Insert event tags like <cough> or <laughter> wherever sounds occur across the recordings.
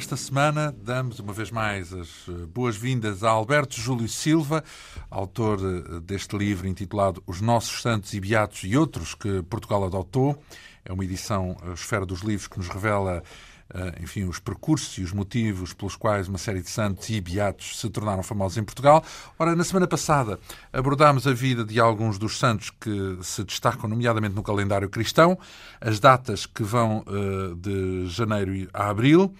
Esta semana damos uma vez mais as eh, boas-vindas a Alberto Júlio Silva, autor eh, deste livro intitulado Os Nossos Santos e Beatos e Outros que Portugal adotou. É uma edição a Esfera dos Livros que nos revela enfim, os percursos e os motivos pelos quais uma série de santos e beatos se tornaram famosos em Portugal. Ora, na semana passada abordámos a vida de alguns dos santos que se destacam, nomeadamente no calendário cristão, as datas que vão de janeiro a abril.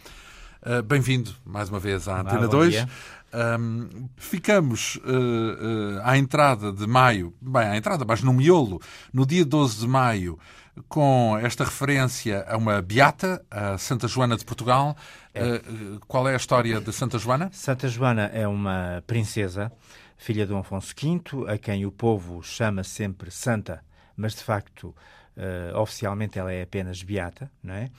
Uh, Bem-vindo mais uma vez à Antena 2. Um, ficamos uh, uh, à entrada de maio, bem, à entrada, mas no miolo, no dia 12 de maio, com esta referência a uma beata, a Santa Joana de Portugal. É. Qual é a história de Santa Joana? Santa Joana é uma princesa, filha de Afonso V, a quem o povo chama sempre Santa, mas de facto, oficialmente, ela é apenas beata, não é?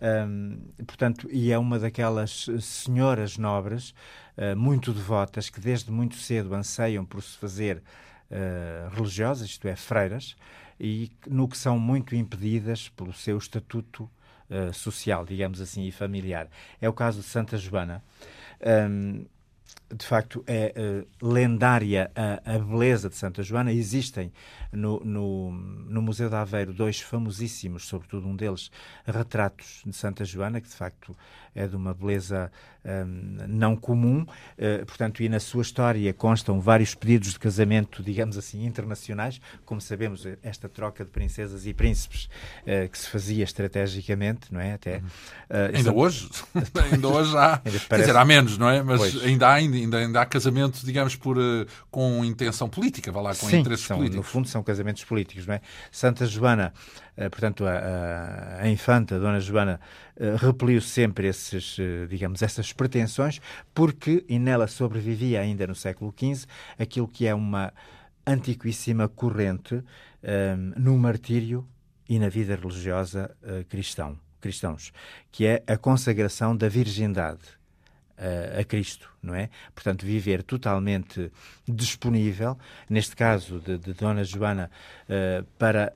Um, portanto, e é uma daquelas senhoras nobres uh, muito devotas que desde muito cedo anseiam por se fazer uh, religiosas, isto é, freiras, e no que são muito impedidas pelo seu estatuto uh, social, digamos assim, e familiar. É o caso de Santa Joana. Um, de facto, é uh, lendária a, a, beleza de Santa Joana. Existem no, no, no, Museu de Aveiro dois famosíssimos, sobretudo um deles, retratos de Santa Joana, que de facto é de uma beleza um, não comum. Uh, portanto, e na sua história constam vários pedidos de casamento, digamos assim, internacionais. Como sabemos, esta troca de princesas e príncipes uh, que se fazia estrategicamente, não é? Até, uh, ainda hoje? <laughs> ainda hoje há. Parece... Quer dizer, há menos, não é? Mas ainda há, ainda, ainda há casamentos, digamos, por, com intenção política, vá lá, com Sim, interesses são, políticos. No fundo, são casamentos políticos, não é? Santa Joana, portanto, a, a, infanta, a Dona Joana, repeliu sempre esses, digamos, essas pretensões, porque, e nela sobrevivia ainda no século XV, aquilo que é uma antiquíssima corrente um, no martírio e na vida religiosa uh, cristão, cristãos, que é a consagração da virgindade a Cristo, não é? Portanto, viver totalmente disponível, neste caso de, de Dona Joana, uh, para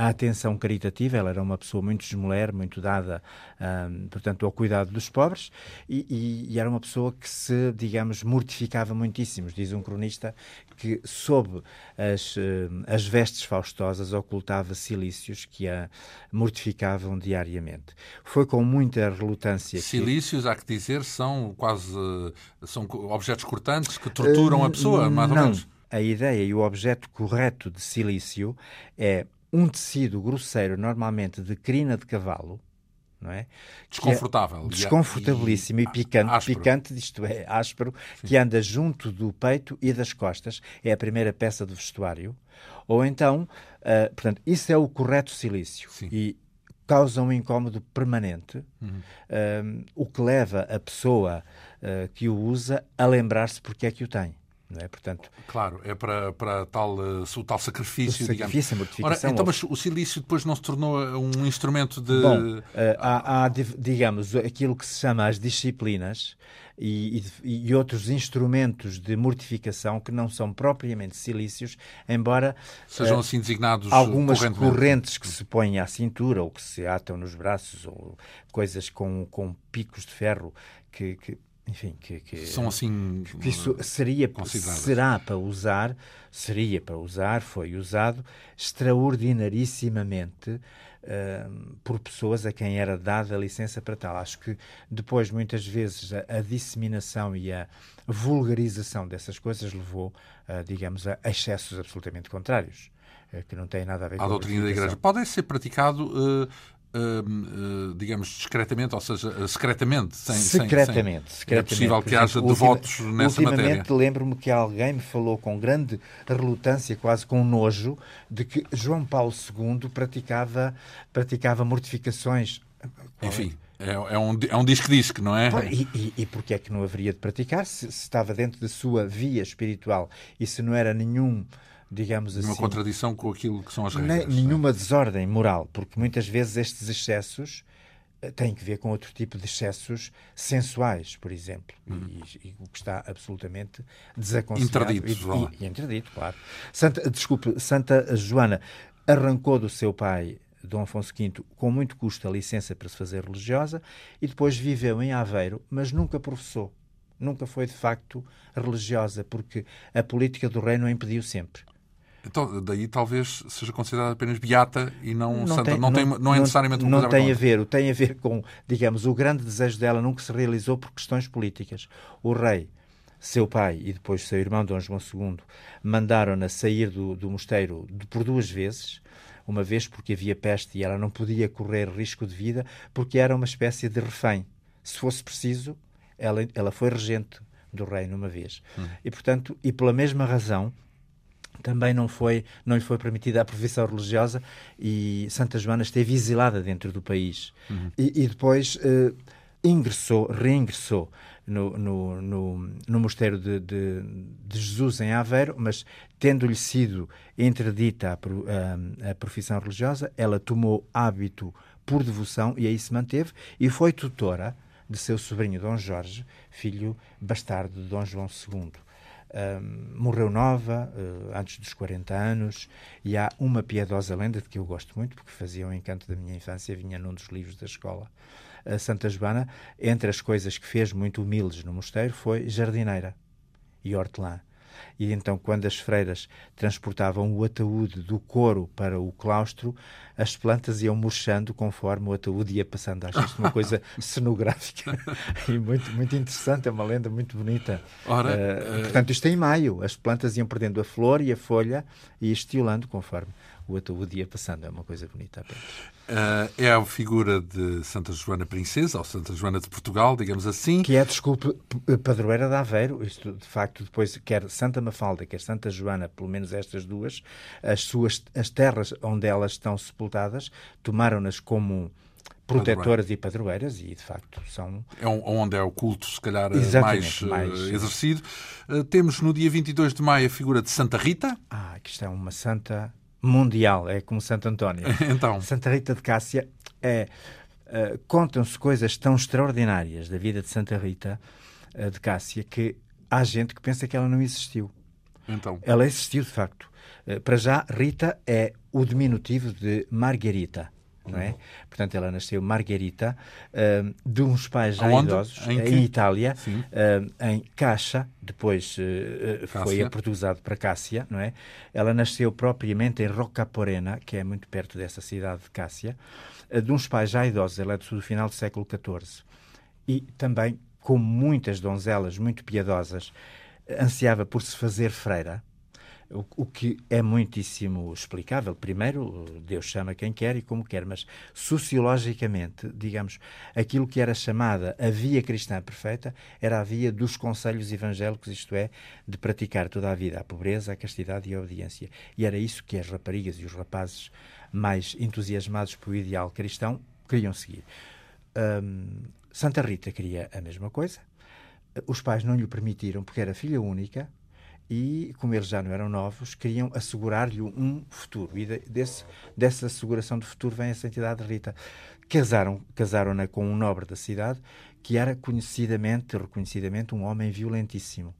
a atenção caritativa, ela era uma pessoa muito desmulher, muito dada, um, portanto, ao cuidado dos pobres, e, e, e, era uma pessoa que se, digamos, mortificava muitíssimo. Diz um cronista que, sob as, as vestes faustosas, ocultava silícios que a mortificavam diariamente. Foi com muita relutância. Silícios, que... há que dizer, são quase são objetos cortantes que torturam uh, a pessoa, mais não. ou menos. A ideia e o objeto correto de silício é um tecido grosseiro, normalmente de crina de cavalo, não é? Desconfortável. É desconfortabilíssimo e, e picante. Áspero. Picante, isto é, áspero, Sim. que anda junto do peito e das costas. É a primeira peça do vestuário. Ou então, uh, portanto, isso é o correto silício. Sim. E causa um incómodo permanente, uhum. uh, o que leva a pessoa uh, que o usa a lembrar-se porque é que o tem. É? Portanto, claro, é para, para tal, uh, o tal sacrifício, o sacrifício, digamos. A. Ora, então, mas o silício depois não se tornou eh, um instrumento de. Bom, uh, há, há, digamos, aquilo que se chama as disciplinas e, e, e, outros instrumentos de mortificação que não são propriamente silícios, embora. Sejam assim designados. Algumas correntes que se põem à cintura ou que se atam nos braços ou coisas com, com picos de ferro que, que enfim, que, que, são assim que isso seria será para usar, seria para usar, foi usado extraordinarissimamente uh, por pessoas a quem era dada a licença para tal. Acho que depois muitas vezes a, a disseminação e a vulgarização dessas coisas levou, uh, digamos, a excessos absolutamente contrários eh, que não têm nada a ver com a doutrina da Igreja. Pode ser praticado uh, Uh, digamos, discretamente, ou seja, uh, secretamente, sem, secretamente, sem, secretamente. É possível que haja devotos nessa matéria. Ultimamente lembro-me que alguém me falou com grande relutância, quase com nojo, de que João Paulo II praticava, praticava mortificações. Enfim. É, é, um, é um disco-disco, não é? E, e, e porquê é que não haveria de praticar se, se estava dentro da sua via espiritual e se não era nenhum digamos assim. Uma contradição com aquilo que são as regras. Nenhuma desordem moral, porque muitas vezes estes excessos eh, têm que ver com outro tipo de excessos sensuais, por exemplo, uhum. e, e, o que está absolutamente desaconselhado. Interdito, e, e, e interdito, claro. Santa, desculpe, Santa Joana arrancou do seu pai Dom Afonso V, com muito custo, a licença para se fazer religiosa e depois viveu em Aveiro, mas nunca professou. Nunca foi de facto religiosa, porque a política do reino a impediu sempre. Então, daí talvez seja considerada apenas beata e não, não santa. Tem, não, tem, não, não, é necessariamente uma Não tem a ver. Tem a ver com, digamos, o grande desejo dela nunca se realizou por questões políticas. O rei, seu pai e depois seu irmão, Dom João II, mandaram-na sair do, do mosteiro por duas vezes. Uma vez porque havia peste e ela não podia correr risco de vida, porque era uma espécie de refém. Se fosse preciso, ela, ela foi regente do reino uma vez. Hum. E, portanto, e pela mesma razão, também não foi não lhe foi permitida a profissão religiosa e Santa Joana esteve exilada dentro do país uhum. e, e, depois uh, ingressou reingressou no, no, no, no mosteiro de, de, de, Jesus em Aveiro mas tendo-lhe sido interdita a, a, a profissão religiosa ela tomou hábito por devoção e aí se manteve e foi tutora de seu sobrinho Dom Jorge filho bastardo de Dom João II morreu nova, uh, antes dos 40 anos, e há uma piedosa lenda de que eu gosto muito, porque fazia um encanto da minha infância, vinha num dos livros da escola. A Santa Joana, entre as coisas que fez muito humildes no mosteiro, foi jardineira e hortelã. E então, quando as freiras transportavam o ataúde do coro para o claustro, as plantas iam murchando conforme o ataúde ia passando. Acho isto uma coisa <laughs> cenográfica <laughs> e muito, muito interessante, é uma lenda muito bonita. Ora, uh, uh... Portanto, isto é em maio, as plantas iam perdendo a flor e a folha e estiolando conforme o ataúde ia passando. É uma coisa bonita. Uh, é a figura de Santa Joana Princesa, ou Santa Joana de Portugal, digamos assim. Que é, desculpe, padroeira de Aveiro. Isto, de facto, depois, quer Santa Mafalda, quer Santa Joana, pelo menos estas duas, as suas as terras onde elas estão sepultadas, tomaram-nas como protetoras e padroeiras e de facto são é onde é o culto se calhar mais, mais, uh, exercido uh, temos no dia 22 de maio a figura de Santa Rita ah que está uma santa mundial, é como Santo António. <laughs> então. Santa Rita de Cássia é. Uh, Contam-se coisas tão extraordinárias da vida de Santa Rita uh, de Cássia que há gente que pensa que ela não existiu. Então. Ela existiu, de facto. Uh, para já, Rita é o diminutivo de Margarita não é? Portanto, ela nasceu Margarita, uh, de uns pais já Aonde? idosos, em, em Itália, uh, em Caixa, depois uh, foi aportuguesado para Cássia, não é? Ela nasceu propriamente em Roccaporena, que é muito perto dessa cidade de Cássia, de uns pais já idosos, ela é do final do século XIV. E também, como muitas donzelas muito piedosas, ansiava por se fazer freira, o, que é muitíssimo explicável. Primeiro, Deus chama quem quer e como quer, mas sociologicamente, digamos, aquilo que era chamada a via cristã perfeita era a via dos conselhos evangélicos, isto é, de praticar toda a vida a pobreza, a castidade e a obediência. E era isso que as raparigas e os rapazes mais entusiasmados pelo ideal cristão queriam seguir. Um, Santa Rita queria a mesma coisa. Os pais não lhe permitiram, porque era filha única, e, como eles já não eram novos, queriam assegurar-lhe um futuro. E desse, dessa asseguração de futuro vem a Santidade de Rita. Casaram, casaram-na com um nobre da cidade que era conhecidamente, reconhecidamente, um homem violentíssimo,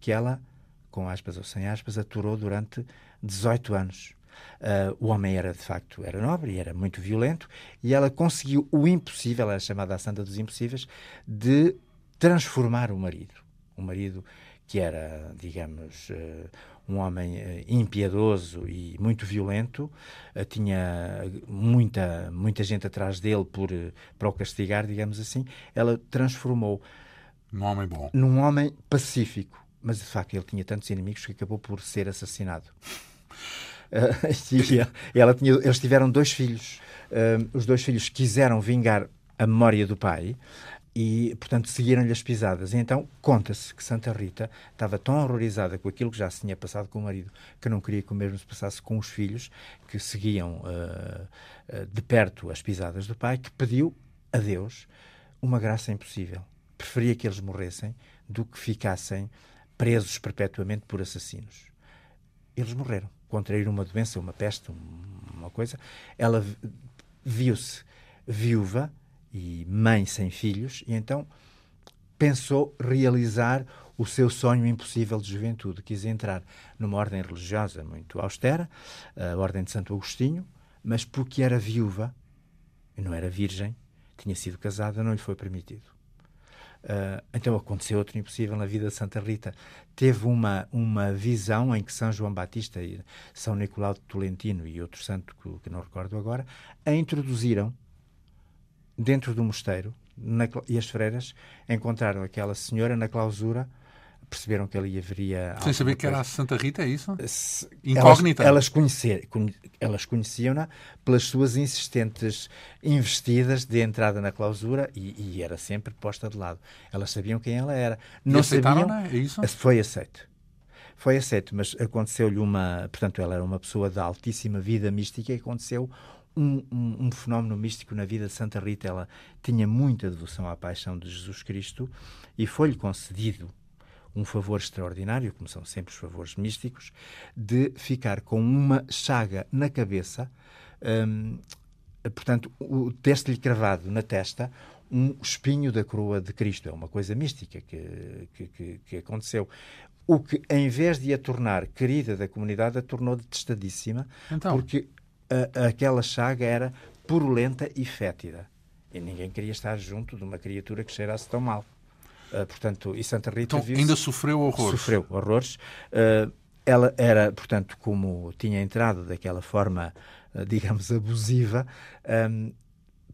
que ela, com aspas ou sem aspas, aturou durante 18 anos. Uh, o homem era, de facto, era nobre e era muito violento, e ela conseguiu o impossível, ela é chamada a Santa dos Impossíveis, de transformar o marido. O marido que era, digamos, eh, um homem eh, impiedoso e muito violento, eh, tinha muita, muita gente atrás dele por, para o castigar, digamos assim, ela transformou num homem bom. Num homem pacífico. Mas, de facto, ele tinha tantos inimigos que acabou por ser assassinado. <laughs> e ela tinha, eles tiveram dois filhos. os dois filhos quiseram vingar a memória do pai e, portanto, seguiram-lhe as pisadas. E então conta-se que Santa Rita estava tão horrorizada com aquilo que já se tinha passado com o marido que não queria que o mesmo se passasse com os filhos que seguiam uh, uh, de perto as pisadas do pai, que pediu a Deus uma graça impossível. Preferia que eles morressem do que ficassem presos perpetuamente por assassinos. Eles morreram. Contraíram uma doença, uma peste, uma coisa. Ela viu-se viúva e mãe sem filhos, e então pensou realizar o seu sonho impossível de juventude. Quis entrar numa ordem religiosa muito austera, a Ordem de Santo Agostinho, mas porque era viúva, e não era virgem, tinha sido casada, não lhe foi permitido. Uh, então aconteceu outro impossível na vida de Santa Rita. Teve uma, uma visão em que São João Batista e São Nicolau de Tolentino e outro santo que, que não recordo agora, a introduziram dentro do mosteiro na, e as freiras encontraram aquela senhora na clausura perceberam que ali haveria. Sem saber que era a Santa Rita, é isso? Se, Incógnita. Elas, elas, conhecer, elas conheciam-na pelas suas insistentes investidas de entrada na clausura e, e, era sempre posta de lado. Elas sabiam quem ela era. Não e sabiam. É isso? Foi aceito. Foi aceito, mas aconteceu-lhe uma. Portanto, ela era uma pessoa de altíssima vida mística e aconteceu um, um, um, fenómeno místico na vida de Santa Rita. Ela tinha muita devoção à paixão de Jesus Cristo e foi-lhe concedido um favor extraordinário, como são sempre os favores místicos, de ficar com uma chaga na cabeça, hum, portanto, ter-se-lhe cravado na testa um espinho da coroa de Cristo. É uma coisa mística que, que, que, que aconteceu. O que, em vez de a tornar querida da comunidade, a tornou detestadíssima, então. porque a, aquela chaga era purulenta e fétida. E ninguém queria estar junto de uma criatura que cheirasse tão mal. Uh, portanto, e Santa Rita então, ainda sofreu horrores. Sofreu horrores. Uh, ela era, portanto, como tinha entrado daquela forma, uh, digamos, abusiva, um,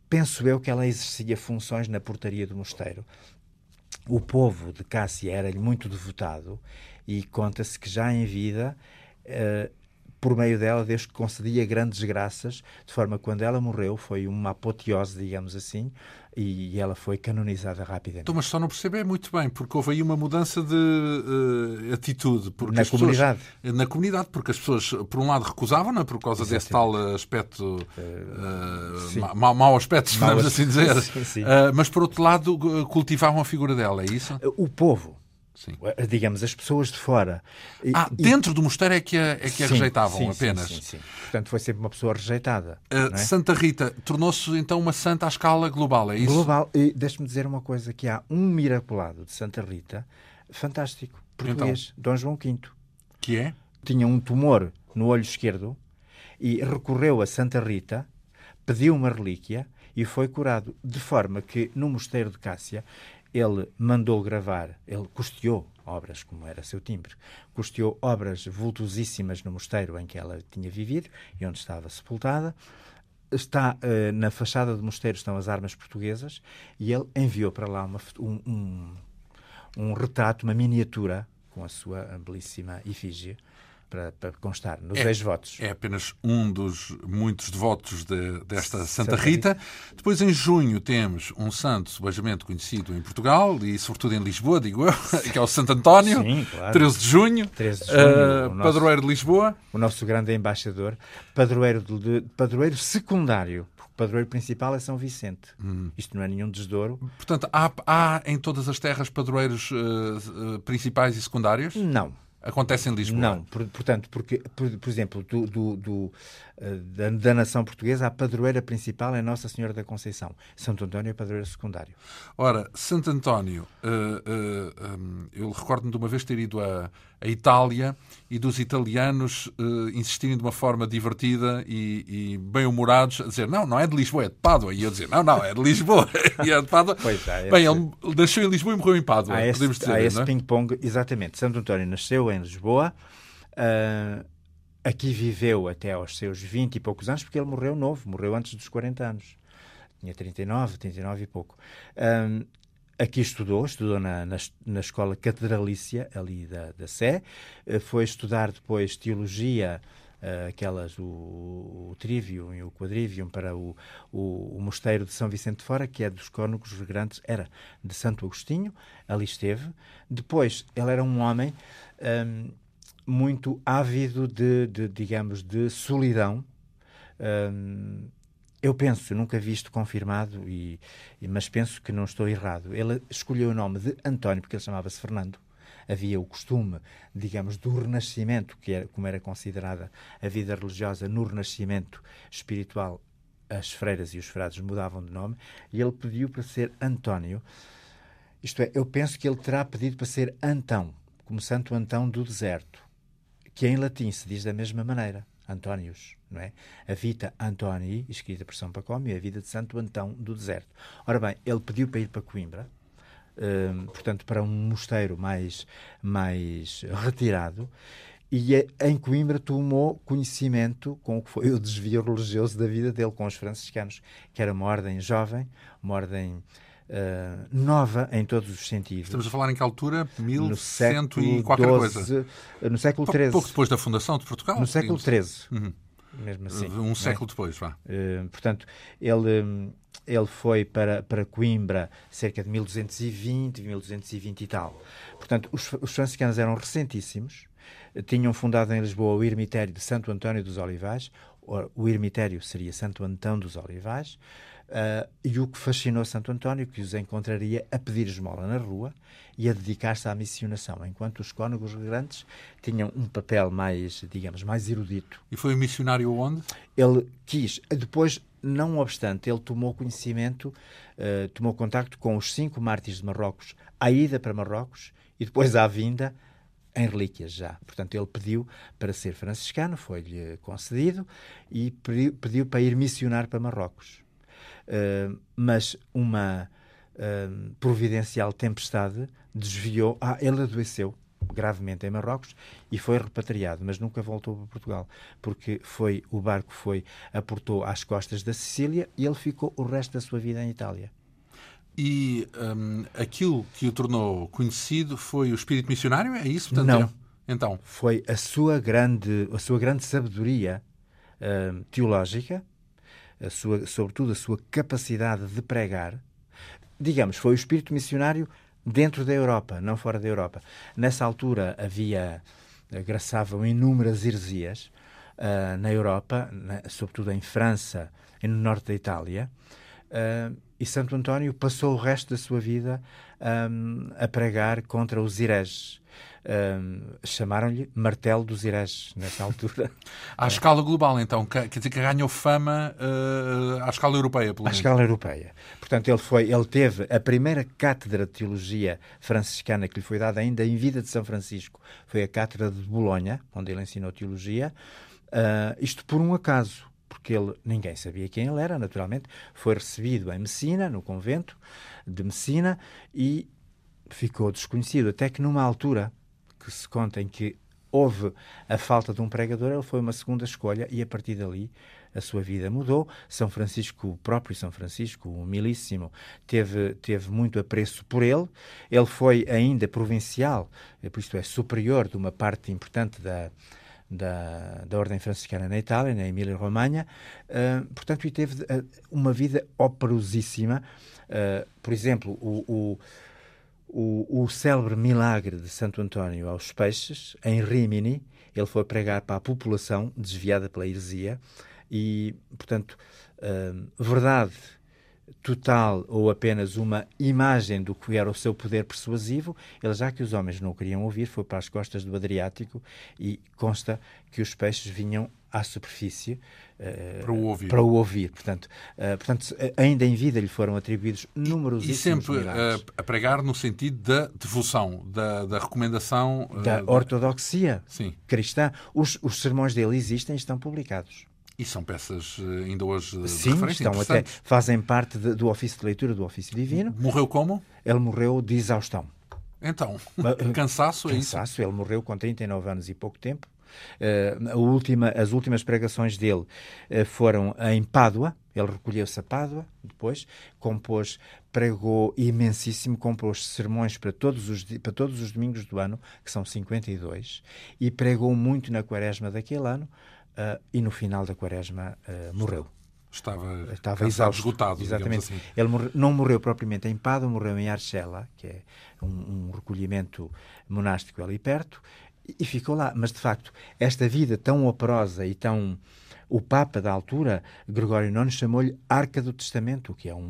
penso eu que ela exercia funções na portaria do mosteiro. O povo de Cássia era-lhe muito devotado e conta-se que já em vida por meio dela, Deus concedia grandes graças, de forma que quando ela morreu foi uma apoteose, digamos assim, e ela foi canonizada rapidamente. Então, mas só não percebe muito bem, porque houve aí uma mudança de uh, atitude. Porque na comunidade. Pessoas, na comunidade, porque as pessoas, por um lado, recusavam-na por causa Exatamente. desse tal aspecto, uh, mau, mau aspecto, vamos assim dizer, <laughs> sim, sim. Uh, mas por outro lado, cultivavam a figura dela, é isso? O povo Sim. Eh, digamos, as pessoas de fora. Ah, e, dentro do mosteiro é que a, é que a sim, rejeitavam sim, apenas. Sim, sim, Portanto, foi sempre uma pessoa rejeitada. Uh, é? Santa Rita tornou-se então uma santa à escala global, é isso? Global. E deixe-me dizer uma coisa: que há um miraculado de Santa Rita fantástico, português, então, Dom João V. Que é? Tinha um tumor no olho esquerdo e recorreu a Santa Rita, pediu uma relíquia e foi curado. De forma que no mosteiro de Cássia ele mandou gravar, ele custeou obras, como era seu timbre, custeou obras vultosíssimas no mosteiro em que ela tinha vivido e onde estava sepultada. Está uh, na fachada do mosteiro estão as armas portuguesas e ele enviou para lá uma, um, um, um retrato, uma miniatura com a sua belíssima efígie para, para constar nos é, 10 votos. É apenas um dos muitos devotos de, desta Santa, Santa Rita. Rita. Depois, em junho, temos um santo subajamente conhecido em Portugal e, sobretudo, em Lisboa, digo eu, <laughs> que é o Santo António, Sim, claro. 13 de junho, 13 de junho uh, nosso, padroeiro de Lisboa. O nosso grande embaixador, padroeiro, de, padroeiro secundário padroeiro principal é São Vicente. Hum. Isto não é nenhum desdouro. Portanto, há, há em todas as terras padroeiros uh, uh, principais e secundários? Não. Acontece em Lisboa? Não, por, portanto, porque, por, por exemplo, do, do, do da, da, nação portuguesa, a padroeira principal é Nossa Senhora da Conceição. Santo António é padroeiro secundário. Ora, Santo António, uh, uh, um, eu recordo-me de uma vez ter ido a, a Itália e dos italianos uh, insistirem de uma forma divertida e, e bem-humorados a dizer não, não é de Lisboa, é de Pádua. E eu dizer não, não, é de Lisboa e <laughs> é de Pádua. Pois é, Bem, ele nasceu em Lisboa e morreu em Pádua, há esse, podemos dizer. Há esse é? ping-pong, exatamente. Santo António nasceu em Lisboa, uh, aqui viveu até aos seus 20 e poucos anos, porque ele morreu novo, morreu antes dos 40 anos. Tinha 39, 39 e pouco. Um, Aqui estudou, estudou na, na, na, escola catedralícia ali da, da Sé, eh, foi estudar depois teologia, uh, aquelas, o, o trivium e o quadrivium para o, o, o, mosteiro de São Vicente de Fora, que é dos cônegos grandes, era de Santo Agostinho, ali esteve. Depois, ele era um homem um, muito ávido de, de, digamos, de solidão, um, eu penso, nunca vi isto confirmado, e, mas penso que não estou errado. Ele escolheu o nome de António porque ele chamava-se Fernando. Havia o costume, digamos, do renascimento, que era, como era considerada a vida religiosa no renascimento espiritual, as freiras e os frades mudavam de nome, e ele pediu para ser António. Isto é, eu penso que ele terá pedido para ser Antão, como Santo Antão do Deserto, que em latim se diz da mesma maneira. Antônios, não é? A Vita Antoni, escrita por São Pacómio, e a vida de Santo Antão do Deserto. Ora bem, ele pediu para ir para Coimbra, uh, portanto, para um mosteiro mais, mais retirado, e é, em Coimbra tomou conhecimento com o que foi o desvio religioso da vida dele com os franciscanos, que era uma ordem jovem, uma ordem Uh, nova em todos os sentidos. Estamos a falar em que altura? 1100 e qualquer 12, coisa. No século XIII. Pouco depois da fundação de Portugal? No século XIII. Uhum. Mesmo assim. Um século é? depois, vá. Uh, portanto, ele, ele foi para, para Coimbra cerca de 1220, 1220 e tal. Portanto, os, os franciscanos eram recentíssimos. Tinham fundado em Lisboa o ermitério de Santo António dos Olivais. O ermitério seria Santo Antão dos Olivais. Uh, e o que fascinou Santo António, que os encontraria a pedir esmola na rua e a dedicar-se à missionação, enquanto os cônegos grandes tinham um papel mais, digamos, mais erudito. E foi missionário onde? Ele quis, depois, não obstante, ele tomou conhecimento, uh, tomou contacto com os cinco mártires de Marrocos, à ida para Marrocos e depois à vinda em relíquias já. Portanto, ele pediu para ser franciscano, foi-lhe concedido, e pediu para ir missionar para Marrocos. Uh, mas uma uh, providencial tempestade desviou. Ah, ele adoeceu gravemente em Marrocos e foi repatriado, mas nunca voltou para Portugal, porque foi o barco foi aportou às costas da Sicília e ele ficou o resto da sua vida em Itália. E um, aquilo que o tornou conhecido foi o espírito missionário, é isso? Portanto, Não. Então foi a sua grande a sua grande sabedoria uh, teológica a sua, sobretudo a sua capacidade de pregar, digamos, foi o espírito missionário dentro da Europa, não fora da Europa. Nessa altura havia, graçavam inúmeras heresias uh, na Europa, na, sobretudo em França e no norte da Itália, uh, e Santo António passou o resto da sua vida um, a pregar contra os hereges. Um, chamaram-lhe martelo dos hereges nessa altura. <laughs> à é. escala global, então, quer dizer que ganhou fama uh, à escala europeia, pelo menos. À escala europeia. Portanto, ele, foi, ele teve a primeira cátedra de teologia franciscana que lhe foi dada ainda em vida de São Francisco, foi a cátedra de Bolonha, onde ele ensinou teologia, uh, isto por um acaso porque ele ninguém sabia quem ele era, naturalmente, foi recebido em Messina, no convento de Messina, e ficou desconhecido, até que numa altura que se conta em que houve a falta de um pregador, ele foi uma segunda escolha e a partir dali a sua vida mudou. São Francisco, o próprio São Francisco, o humilíssimo, teve, teve muito apreço por ele. Ele foi ainda provincial, por isto é, superior de uma parte importante da, da, da Ordem Franciscana na Itália, na Emília-Romanha, uh, portanto, e teve uh, uma vida operosíssima. Uh, por exemplo, o, o, o, o célebre milagre de Santo António aos peixes, em Rimini, ele foi pregar para a população desviada pela heresia e, portanto, verdade total ou apenas uma imagem do que era o seu poder persuasivo, ele, já que os homens não o queriam ouvir, foi para as costas do Adriático e consta que os peixes vinham à superfície uh, para, o ouvir. para o ouvir. Portanto, uh, portanto, ainda em vida lhe foram atribuídos números E, sempre uh, a pregar no sentido da devoção, da, da recomendação... da ortodoxia Sim. cristã. Os, os sermões dele existem e estão publicados. E são peças eh, ainda hoje de Sim, estão até, fazem parte de, do ofício de leitura do ofício divino. Morreu como? Ele morreu de exaustão. Então, <laughs> eh, cansaço é isso? Cansaço, ele morreu com 39 anos e pouco tempo. Uh, última, as últimas pregações dele uh, foram em Pádua, ele recolheu-se a Pádua, depois compôs, pregou imensíssimo, compôs sermões para todos, os, para todos os domingos do ano, que são 52, e pregou muito na quaresma daquele ano, uh, e no final da quaresma uh, morreu. Estava, Estava exausto, esgotado. Exatamente. Assim. Ele morre, não morreu propriamente em Pádua, morreu em Arcela, que é um, um recolhimento monástico ali perto, e, e ficou lá. Mas, de facto, esta vida tão operosa e tão o Papa da altura, Gregório IX, chamou-lhe Arca do Testamento, que é um,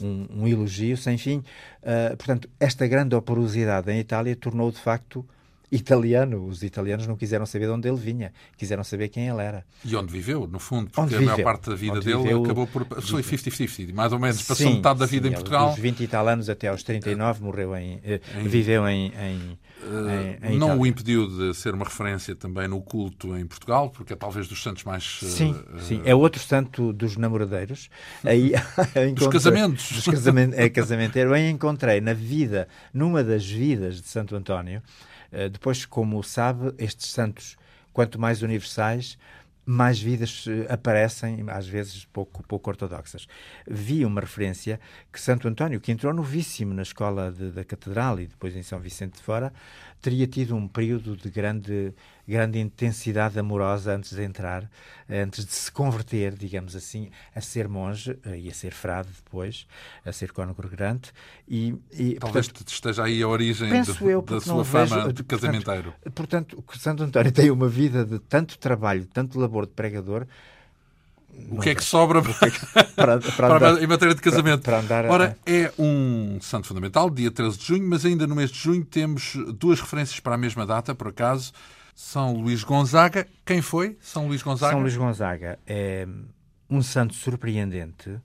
um, um, um elogio sem fim. Uh, portanto, esta grande operosidade em Itália tornou de facto italiano. Os italianos não quiseram saber de onde ele vinha, quiseram saber quem ele era. E onde viveu, no fundo, porque a maior parte da vida onde dele viveu, acabou por. Foi 50-50, mais ou menos, passou sim, metade da vida sim, em Portugal. Dos 20 e tal anos até aos 39, morreu em. Eh, em viveu em. em, uh, não o impediu de ser uma referência também no culto em Portugal, porque é talvez dos santos mais. Sim, uh, sim. É outro santo dos namoradeiros. Aí, <laughs> dos casamentos. Dos casamentos. É casamenteiro. Aí encontrei na vida, numa das vidas de Santo António, depois, como sabe, estes santos, quanto mais universais, mais vidas aparecem, às vezes pouco, pouco ortodoxas. Vi uma referência que Santo António, que entrou novíssimo na escola de, da Catedral e depois em São Vicente de Fora, teria tido um período de grande, grande intensidade amorosa antes de entrar, antes de se converter, digamos assim, a ser monge eh, e a ser frade depois, a ser congregante. E, e, Talvez portanto, esteja aí a origem do, eu, da sua fama vejo, de casamenteiro. Portanto, portanto, Santo António tem uma vida de tanto trabalho, tanto labor de pregador, o que é que sobra <laughs> para, para, para andar, em matéria de casamento? Para, andar, Ora, é um santo fundamental, dia 13 de junho, mas ainda no mês de junho temos duas referências para a mesma data, por acaso. São Luís Gonzaga. Quem foi São Luís Gonzaga? São Luís Gonzaga é um santo surpreendente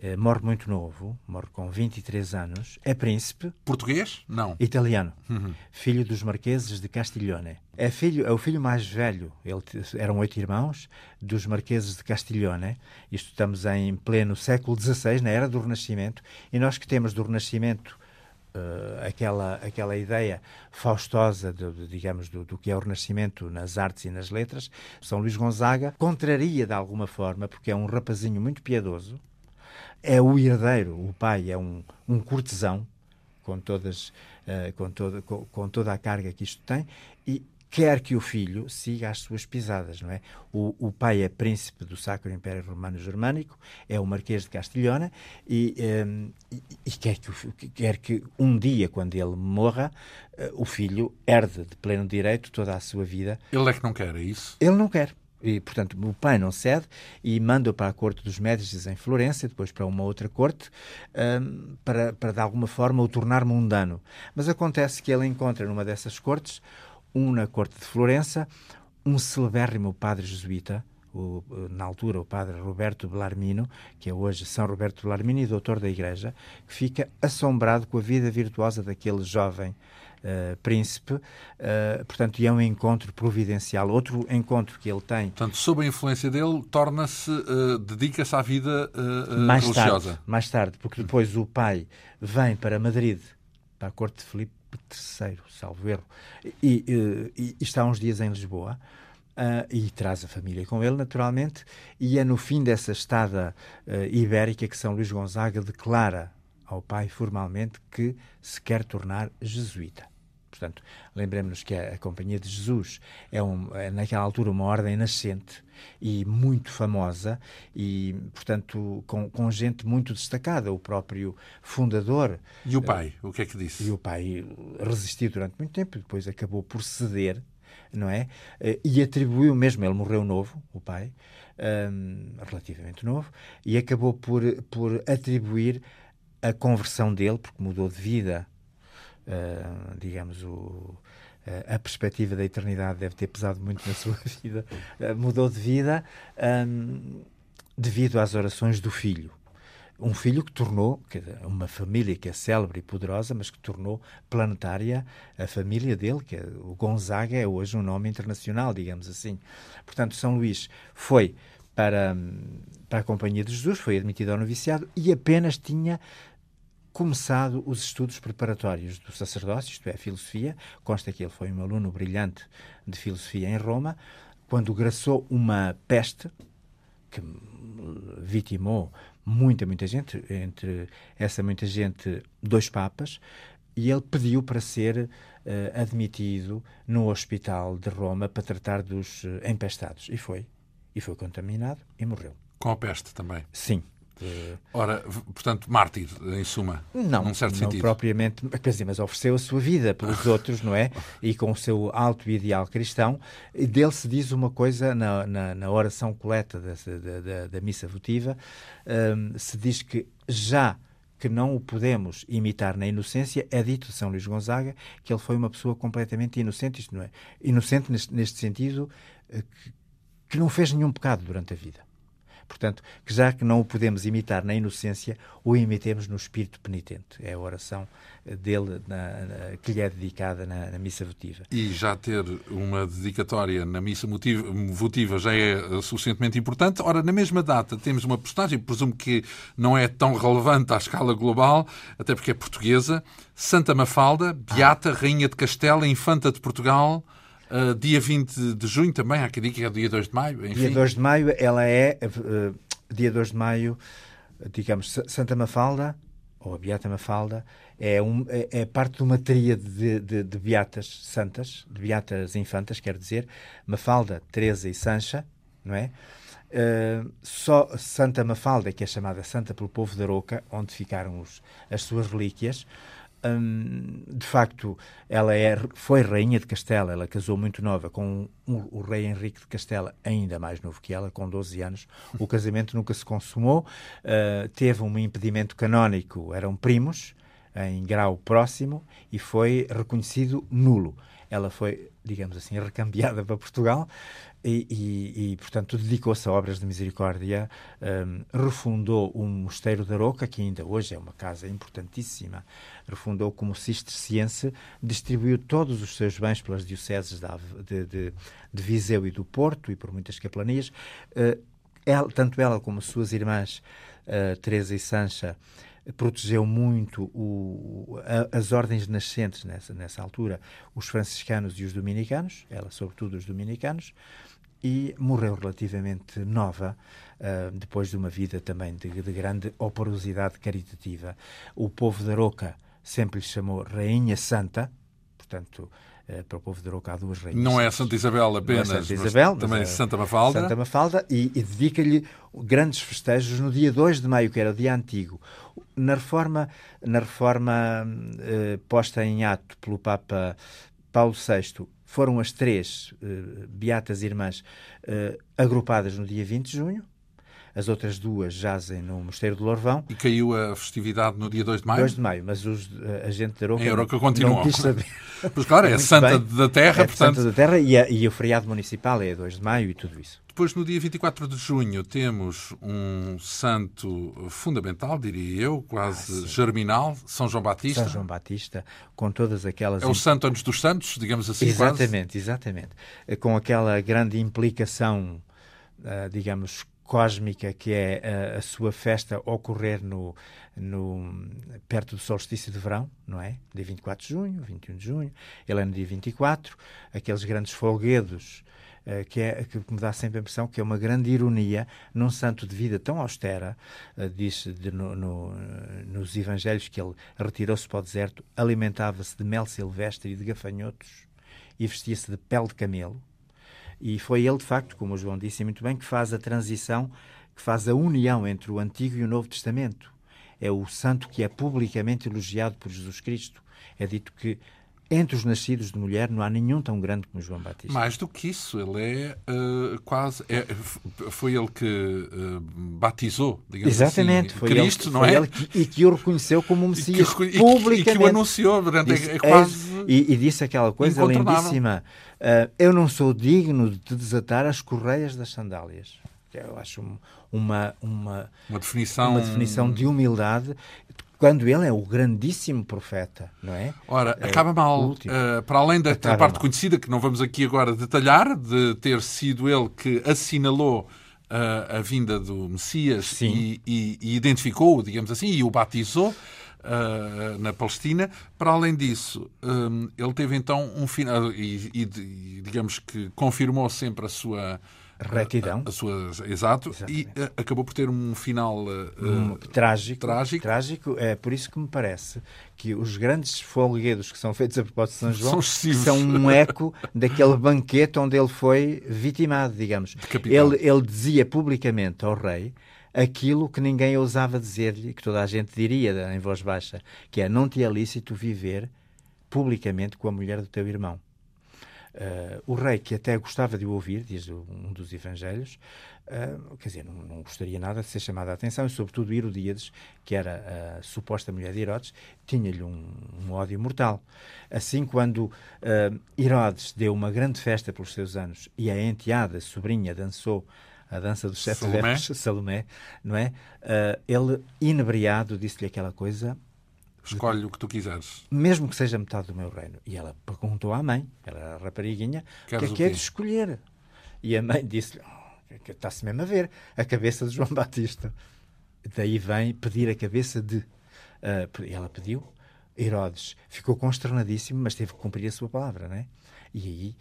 eh, morre muito novo, morre com 23 anos, é príncipe. Português? Não. Italiano. Uhum. Filho dos marqueses de Castiglione. É, filho, é o filho mais velho, ele, eram oito irmãos, dos marqueses de Castiglione. Isto estamos em pleno século XVI, na era do Renascimento, e nós que temos do Renascimento Uh, aquela, aquela ideia faustosa, de, de, digamos, do, do, que é o Renascimento nas artes e nas letras, São Luís Gonzaga contraria de alguma forma, porque é um rapazinho muito piedoso, é o herdeiro, o pai é um, um cortesão, com, todas, uh, com, toda, com, com, toda a carga que isto tem, e quer que o filho siga as suas pisadas, não é? O, o pai é príncipe do Sacro Império Romano Germânico, é o Marquês de Castilhona, e, um, ehm, e, e quer, que, quer que um dia, quando ele morra, uh, o filho herde de pleno direito toda a sua vida. Ele é que não quer, é isso? Ele não quer. E, portanto, o pai não cede e manda-o para a corte dos Médicis em Florença, depois para uma outra corte, um, para, para de alguma forma o tornar mundano. Mas acontece que ele encontra numa dessas cortes, um na corte de Florença, um celebérrimo padre jesuíta, o, na altura o padre Roberto Belarmino, que é hoje São Roberto Belarmino e doutor da Igreja, que fica assombrado com a vida virtuosa daquele jovem uh, príncipe, uh, portanto, e é um encontro providencial. Outro encontro que ele tem. Portanto, sob a influência dele, torna-se, uh, dedica-se à vida mais religiosa. Tarde, mais tarde, porque depois o pai vem para Madrid, para a corte de Filipe III, salvo erro, e, e, e está uns dias em Lisboa. Uh, e traz a família com ele, naturalmente, e é no fim dessa estada uh, ibérica que São Luís Gonzaga declara ao pai formalmente que se quer tornar jesuíta. Portanto, lembremos-nos que a, a, Companhia de Jesus é, um, é, naquela altura, uma ordem nascente e muito famosa e, portanto, com, com, gente muito destacada. O próprio fundador... E o pai? Uh, o que é que disse? E o pai resistiu durante muito tempo depois acabou por ceder, não é? Uh, e atribuiu mesmo, ele morreu novo, o pai, um, relativamente novo, e acabou por, por atribuir a conversão dele, porque mudou de vida uh, digamos, o, a perspectiva da eternidade deve ter pesado muito na sua <laughs> vida, uh, mudou de vida um, devido às orações do filho. Um filho que tornou, uma família que é célebre e poderosa, mas que tornou planetária a família dele, que é, o Gonzaga é hoje um nome internacional, digamos assim. Portanto, São Luís foi para, para a Companhia de Jesus, foi admitido ao noviciado e apenas tinha começado os estudos preparatórios do sacerdócio, isto é, a filosofia. Consta que ele foi um aluno brilhante de filosofia em Roma, quando graçou uma peste que vitimou muita, muita gente, entre essa muita gente, dois papas, e ele pediu para ser uh, admitido no hospital de Roma para tratar dos uh, empestados. E foi. E foi contaminado e morreu. Com a peste também? Sim. Ora, portanto, mártir, em suma, não, num certo não sentido. propriamente, quer dizer, mas ofereceu a sua vida pelos <laughs> outros, não é? E com o seu alto ideal cristão. E dele se diz uma coisa na, na, na oração coleta da, da, da, missa votiva, um, se diz que já que não o podemos imitar na inocência, é dito de São Luís Gonzaga que ele foi uma pessoa completamente inocente, isto não é? Inocente neste, neste sentido eh, que, que não fez nenhum pecado durante a vida. Portanto, que já que não o podemos imitar na inocência, o imitemos no espírito penitente. É a oração dele na, na, que lhe é dedicada na, na, missa votiva. E já ter uma dedicatória na missa votiva já é suficientemente importante. Ora, na mesma data temos uma postagem, presumo que não é tão relevante à escala global, até porque é portuguesa, Santa Mafalda, Beata. Rainha de Castela, Infanta de Portugal, Uh, dia 20 de junho também, há que dizer que é dia 2 de maio. Enfim. Dia 2 de maio, ela é, uh, dia 2 de maio, digamos, Santa Mafalda, ou a Beata Mafalda, é, um, é, é parte de uma tríade de, de, de, beatas santas, de beatas infantas, quer dizer, Mafalda, Teresa e Sancha, não é? Uh, só Santa Mafalda, que é chamada Santa pelo povo da Aroca, onde ficaram os, as suas relíquias, Hum, de facto, ela é, foi rainha de Castela, ela casou muito nova com um, o rei Henrique de Castela, ainda mais novo que ela, com 12 anos. O casamento nunca se consumou, uh, teve um impedimento canónico, eram primos, em grau próximo, e foi reconhecido nulo. Ela foi, digamos assim, recambiada para Portugal e, e, e, portanto, dedicou-se a obras de misericórdia, um, refundou um mosteiro da Roca, que ainda hoje é uma casa importantíssima, refundou como cisterciense, distribuiu todos os seus bens pelas dioceses de, de, de Viseu e do Porto e por muitas capelanias. Uh, ela, tanto ela como suas irmãs, uh, Teresa e Sancha, protegeu muito o, a, as ordens nascentes nessa, nessa altura, os franciscanos e os dominicanos, ela sobretudo os dominicanos, e morreu relativamente nova, uh, depois de uma vida também de, de, grande operosidade caritativa. O povo da Roca sempre lhe chamou Rainha Santa, portanto, para o povo da Roca há duas rainhas. Não é Santa Isabel apenas, é Santa Isabel, também Santa Mafalda. Santa Mafalda, e, e dedica-lhe grandes festejos no dia 2 de maio, que era o dia antigo. Na reforma, na reforma uh, posta em ato pelo Papa Paulo VI, foram as três uh, beatas irmãs uh, agrupadas no dia 20 de junho. As outras duas jazem no Mosteiro do Lorvão. E caiu a festividade no dia 2 de maio? 2 de maio, mas os, a gente da Aroca, em Aroca continuam. não quis saber. <laughs> Pois claro, é, Santa bem. da Terra, é portanto... Santa da Terra e, a, e o feriado municipal é 2 de maio e tudo isso. Depois, no dia 24 de junho, temos um santo fundamental, diria eu, quase ah, germinal, São João Batista. São João Batista, com todas aquelas... É o santo antes dos santos, digamos assim, Exatamente, quase. exatamente. Com aquela grande implicação, uh, digamos, cósmica que é a, a, sua festa ocorrer no, no, perto do solstício de verão, não é? Dia 24 de junho, 21 de junho, ele é no dia 24, aqueles grandes folguedos eh, que, é, que me dá sempre a impressão que é uma grande ironia num santo de vida tão austera, uh, diz de, no, no, nos Evangelhos que ele retirou-se para o deserto, alimentava-se de mel silvestre e de gafanhotos e vestia-se de pele de camelo. E foi ele, de facto, como o João disse muito bem, que faz a transição, que faz a união entre o Antigo e o Novo Testamento. É o santo que é publicamente elogiado por Jesus Cristo. É dito que entre os nascidos de mulher não há nenhum tão grande como João Batista. Mais do que isso, ele é uh, quase. É, foi ele que uh, batizou, digamos Exatamente, assim, foi Cristo, ele, não foi é? Ele que, e que o reconheceu como um Messias e que, publicamente. E que, o anunciou, durante disse, é, quase. E, e, disse aquela coisa lindíssima: uh, Eu não sou digno de te desatar as correias das sandálias. Eu acho uma, uma, uma, definição... uma definição de humildade quando ele é o grandíssimo profeta, não é? Ora, é acaba mal, uh, para além da, da parte mal. conhecida, que não vamos aqui agora detalhar, de ter sido ele que assinalou uh, a vinda do Messias e, e, e identificou-o, digamos assim, e o batizou. Uh, na Palestina. Para além disso, um, ele teve então um final e, e, digamos que confirmou sempre a sua retidão. A, a sua, exato. Exatamente. E uh, acabou por ter um final uh, um, trágico, trágico. Trágico. É por isso que me parece que os grandes folguedos que são feitos a propósito de São <laughs> João são, são um eco daquele banquete onde ele foi vitimado, digamos. Ele, ele dizia publicamente ao rei aquilo que ninguém ousava dizer-lhe, que toda a gente diria em voz baixa, que é não te é lícito viver publicamente com a mulher do teu irmão. Uh, o rei, que até gostava de o ouvir, diz um dos evangelhos, uh, quer dizer, não, não, gostaria nada de ser chamado a atenção, e sobretudo Herodíades, que era a suposta mulher de Herodes, tinha-lhe um, um, ódio mortal. Assim, quando uh, Herodes deu uma grande festa pelos seus anos e a enteada, a sobrinha, dançou a dança dos sete Salomé. Salomé, não é? ele, inebriado, disse-lhe aquela coisa Escolhe o que tu quiseres. Mesmo que seja metade do meu reino. E ela perguntou à mãe, ela era a rapariguinha, Queres o que é que é de escolher? E a mãe disse-lhe, oh, está-se mesmo a ver, a cabeça de João <laughs> Batista. Daí vem pedir a cabeça de. Uh, ela pediu, Herodes ficou consternadíssimo, mas teve que cumprir a sua palavra, não é? E aí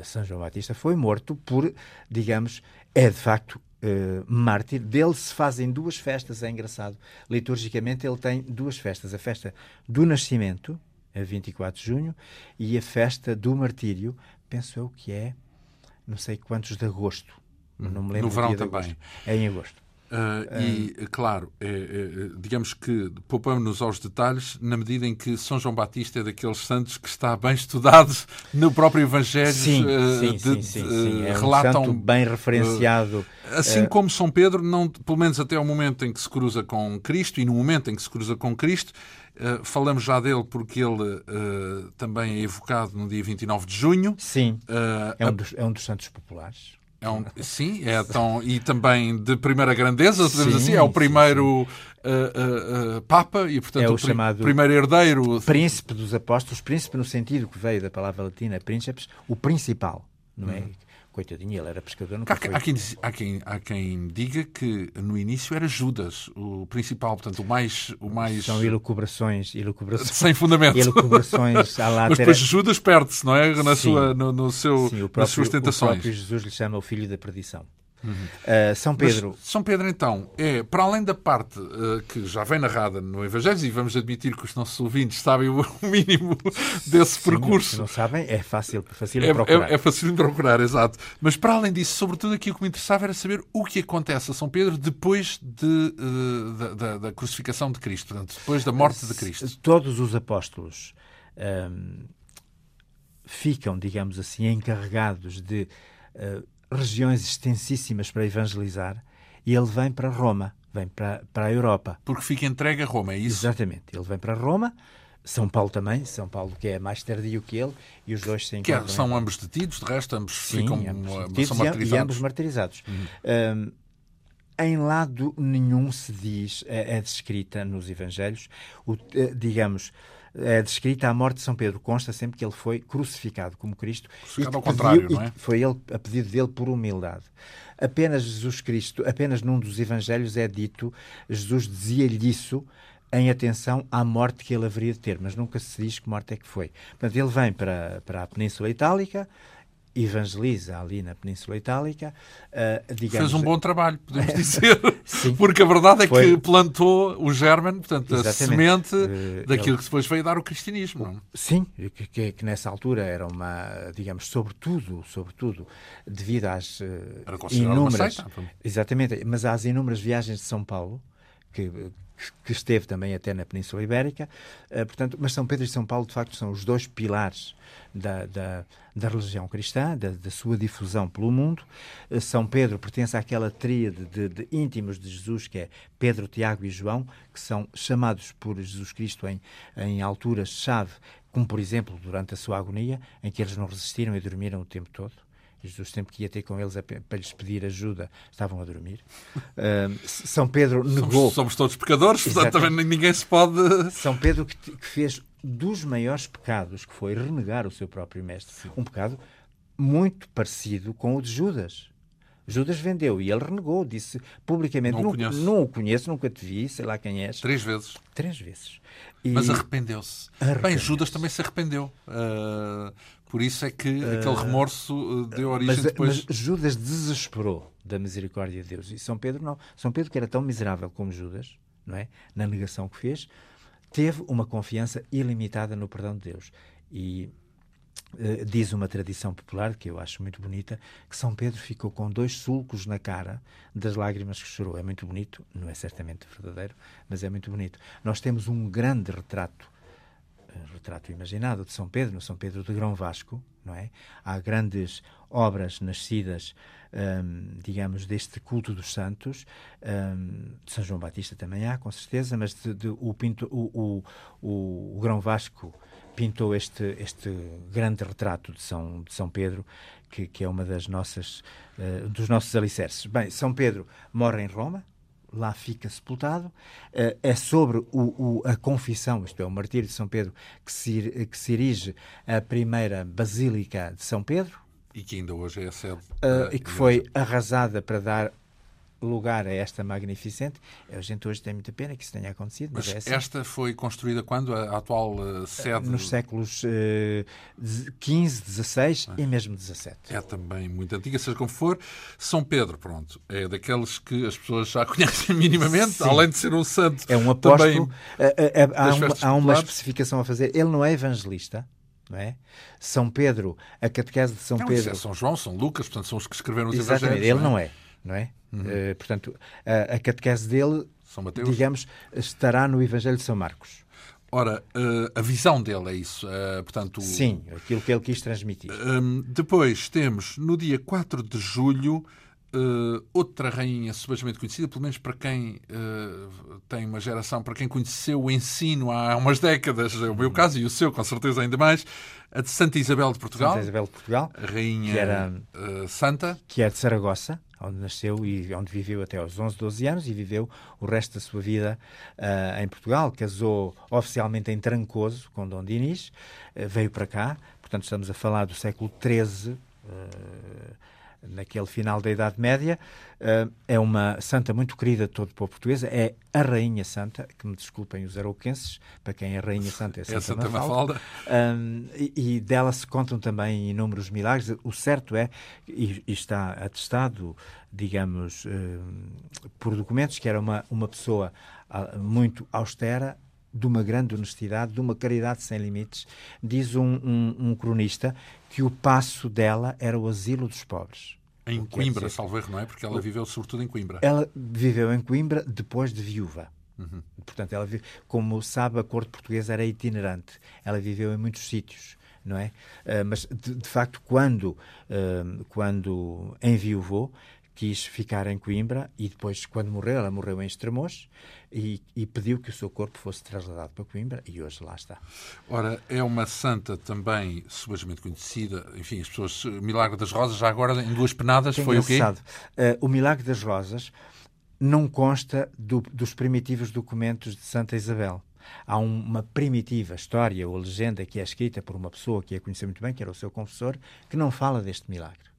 uh, São João Batista foi morto por, digamos, é de facto uh, mártir. Dele se fazem duas festas, é engraçado. Liturgicamente ele tem duas festas. A festa do nascimento, a 24 de junho, e a festa do martírio, penso eu que é não sei quantos de agosto. Não me lembro. No verão também. É em agosto. Uh, e, claro, é, é, digamos que poupamos-nos aos detalhes na medida em que São João Batista é daqueles santos que está bem estudado no próprio Evangelho. Sim, uh, sim, de, sim, sim, sim. É relatam, um santo bem referenciado. Uh, assim como São Pedro, não, pelo menos até o momento em que se cruza com Cristo e no momento em que se cruza com Cristo, Uh, falamos já dele porque ele uh, também é evocado no dia 29 de junho. Sim, uh, é, um dos, é um dos santos populares. É um, sim, é tão, e também de primeira grandeza, podemos assim, é o primeiro sim, uh, uh, uh, Papa e, portanto, é o, o chamado primeiro herdeiro. Príncipe dos apóstolos, príncipe no sentido que veio da palavra latina príncipes, o principal, não é? Hum. Coitadinho, ele era pescador. Nunca há, foi... há, quem, há, quem, há quem diga que no início era Judas, o principal, portanto, o mais. O mais... São elucubrações, elucubrações. Sem fundamento. Elucubrações à <laughs> Mas depois Judas perde-se, não é? Na sua, no, no seu, Sim, próprio, nas suas tentações. O próprio Jesus lhe chama o filho da perdição. Uhum. Uh, São Pedro. Mas São Pedro, então, é para além da parte uh, que já vem narrada no Evangelho, e vamos admitir que os nossos ouvintes sabem o <laughs> mínimo desse Sim, percurso. Se não sabem, é fácil, fácil é, de procurar. É, é, fácil de procurar, exato. Mas para além disso, sobretudo aqui o que me interessava era saber o que acontece a São Pedro depois de, uh, da, da, da, crucificação de Cristo, portanto, depois da morte de Cristo. Todos os apóstolos um, ficam, digamos assim, encarregados de regiões extensíssimas para evangelizar e ele vem para Roma, vem para, para a Europa. Porque fica entregue a Roma, é isso? Exatamente. Ele vem para Roma, São Paulo também, São Paulo que é mais tardio que ele, e os dois se encontram. Que é, são ambos detidos, de resto, ambos Sim, ficam ambos detidos são martirizados. E, ambos martirizados. Uhum. Um, em lado nenhum se diz, é, é descrita nos Evangelhos, o, eh, digamos, é descrita a morte de São Pedro. Consta sempre que ele foi crucificado como Cristo. Crucificado ao contrário, pediu, não é? Foi ele, a pedido dele por humildade. Apenas Jesus Cristo, apenas num dos evangelhos é dito, Jesus dizia-lhe isso em atenção à morte que ele haveria de ter, mas nunca se diz que morte é que foi. Portanto, ele vem para, para a Península Itálica, evangeliza ali na Península Itálica. Uh, digamos, Fez um bom trabalho, podemos <laughs> dizer, porque a verdade é Foi... que plantou o germen, portanto, Exatamente. a semente uh, daquilo ele... que depois veio dar o cristianismo. Não? Sim, que, que, que, nessa altura era uma, digamos, sobretudo, sobretudo devido às uh, inúmeras, exatamente, mas às inúmeras viagens de São Paulo que, que esteve também até na Península Ibérica. Uh, portanto, mas São Pedro e São Paulo, de facto, são os dois pilares da, da, da religião cristã, da, da, sua difusão pelo mundo. Uh, São Pedro pertence àquela tríade de, de, íntimos de Jesus, que é Pedro, Tiago e João, que são chamados por Jesus Cristo em, em alturas-chave, como, por exemplo, durante a sua agonia, em que eles não resistiram e dormiram o tempo todo. Jesus sempre que ia ter com eles para lhes pedir ajuda, estavam a dormir. <laughs> Uh, São Pedro negou. Somos, somos todos pecadores, portanto também ninguém se pode. São Pedro que, que, fez dos maiores pecados, que foi renegar o seu próprio mestre. Sim. Um pecado muito parecido com o de Judas. Judas vendeu e ele renegou, disse publicamente: Não, não, não o conheço, nunca te vi, sei lá quem és. Três vezes. Três vezes. E... Mas arrependeu-se. Arrependeu Bem, Judas também se arrependeu. Uh, por isso é que uh, aquele remorso uh, deu origem mas, depois. Mas Judas desesperou da misericórdia de Deus. E São Pedro não. São Pedro, que era tão miserável como Judas, não é? na negação que fez, teve uma confiança ilimitada no perdão de Deus. E Uh, diz uma tradição popular, que eu acho muito bonita, que São Pedro ficou com dois sulcos na cara das lágrimas que chorou. É muito bonito, não é certamente verdadeiro, mas é muito bonito. Nós temos um grande retrato retrato imaginado de São Pedro, no São Pedro de Grão Vasco, não é? Há grandes obras nascidas, digamos, deste culto dos santos. De São João Batista também há, com certeza, mas de, de, o, pinto, o, o, o, Grão Vasco pintou este, este grande retrato de São, de São Pedro, que, que é uma das nossas, uh, dos nossos alicerces. Bem, São Pedro morre em Roma, lá fica sepultado. Uh, é sobre o, o, a confissão, isto é, o martírio de São Pedro, que se, que se erige a primeira Basílica de São Pedro. E que ainda hoje é a sede. Uh, e que foi arrasada para dar lugar a esta magnificente. A gente hoje tem muita pena que isso tenha acontecido. Mas, mas é assim. esta foi construída quando? A atual uh, sede? Nos séculos uh, 15, 16 ah. e mesmo 17. É também muito antiga, seja como for. São Pedro, pronto, é daqueles que as pessoas já <laughs> conhecem minimamente, Sim. além de ser um santo. É um apóstolo. Eh, eh, eh, há, uma, há uma especificação a fazer. Ele não é evangelista. É? São Pedro, a catequese de São não, Pedro. É São João, São Lucas, portanto, são os que escreveram os Exatamente, evangelhos. Ele não é, não é? Uhum. Uh, portanto, a, a catequese dele, digamos, estará no Evangelho de São Marcos. Ora, uh, a visão dele é isso. Uh, portanto, Sim, aquilo que ele quis transmitir. Depois temos, no dia 4 de julho, outra rainha subejamente conhecida, pelo menos para quem tem uma geração, para quem conheceu o ensino há umas décadas, é o meu caso e o seu, com certeza ainda mais, a de Santa Isabel de Portugal. Santa Isabel de Portugal. Rainha que era, santa. Que é de Saragossa onde nasceu e onde viveu até aos 11, 12 anos e viveu o resto da sua vida uh, em Portugal. Casou oficialmente em Trancoso com Dom Dinis, uh, veio para cá, portanto estamos a falar do século XIII, uh, naquele final da Idade Média. Uh, é uma santa muito querida de todo o povo português. É a Rainha Santa, que me desculpem os arauquenses, para quem é a Rainha Santa é <laughs> Santa, é Santa Mafalda. Um, e, e, dela se contam também inúmeros milagres. O certo é, e, e está atestado, digamos, por documentos, que era uma, uma pessoa uh, muito austera, de uma grande honestidade, de uma caridade sem limites. Diz um, um, um cronista que o passo dela era o asilo dos pobres. Em Coimbra, salvo erro, não é? Porque ela viveu sobretudo em Coimbra. Ela viveu em Coimbra depois de viúva. Uhum. Portanto, ela, como sabe, a corte portuguesa era itinerante. Ela viveu em muitos sítios, não é? Uh, mas, de, de, facto, quando, uh, quando enviuvou, quis ficar em Coimbra e depois, quando morreu, ela morreu em Estremoz e, e, pediu que o seu corpo fosse trasladado para Coimbra e hoje lá está. Ora, é uma santa também subejamente conhecida, enfim, as pessoas... Milagre das Rosas, já agora em duas penadas, foi o quê? Uh, o Milagre das Rosas não consta do, dos primitivos documentos de Santa Isabel. Há uma primitiva história ou legenda que é escrita por uma pessoa que a conhecia muito bem, que era o seu confessor, que não fala deste milagre.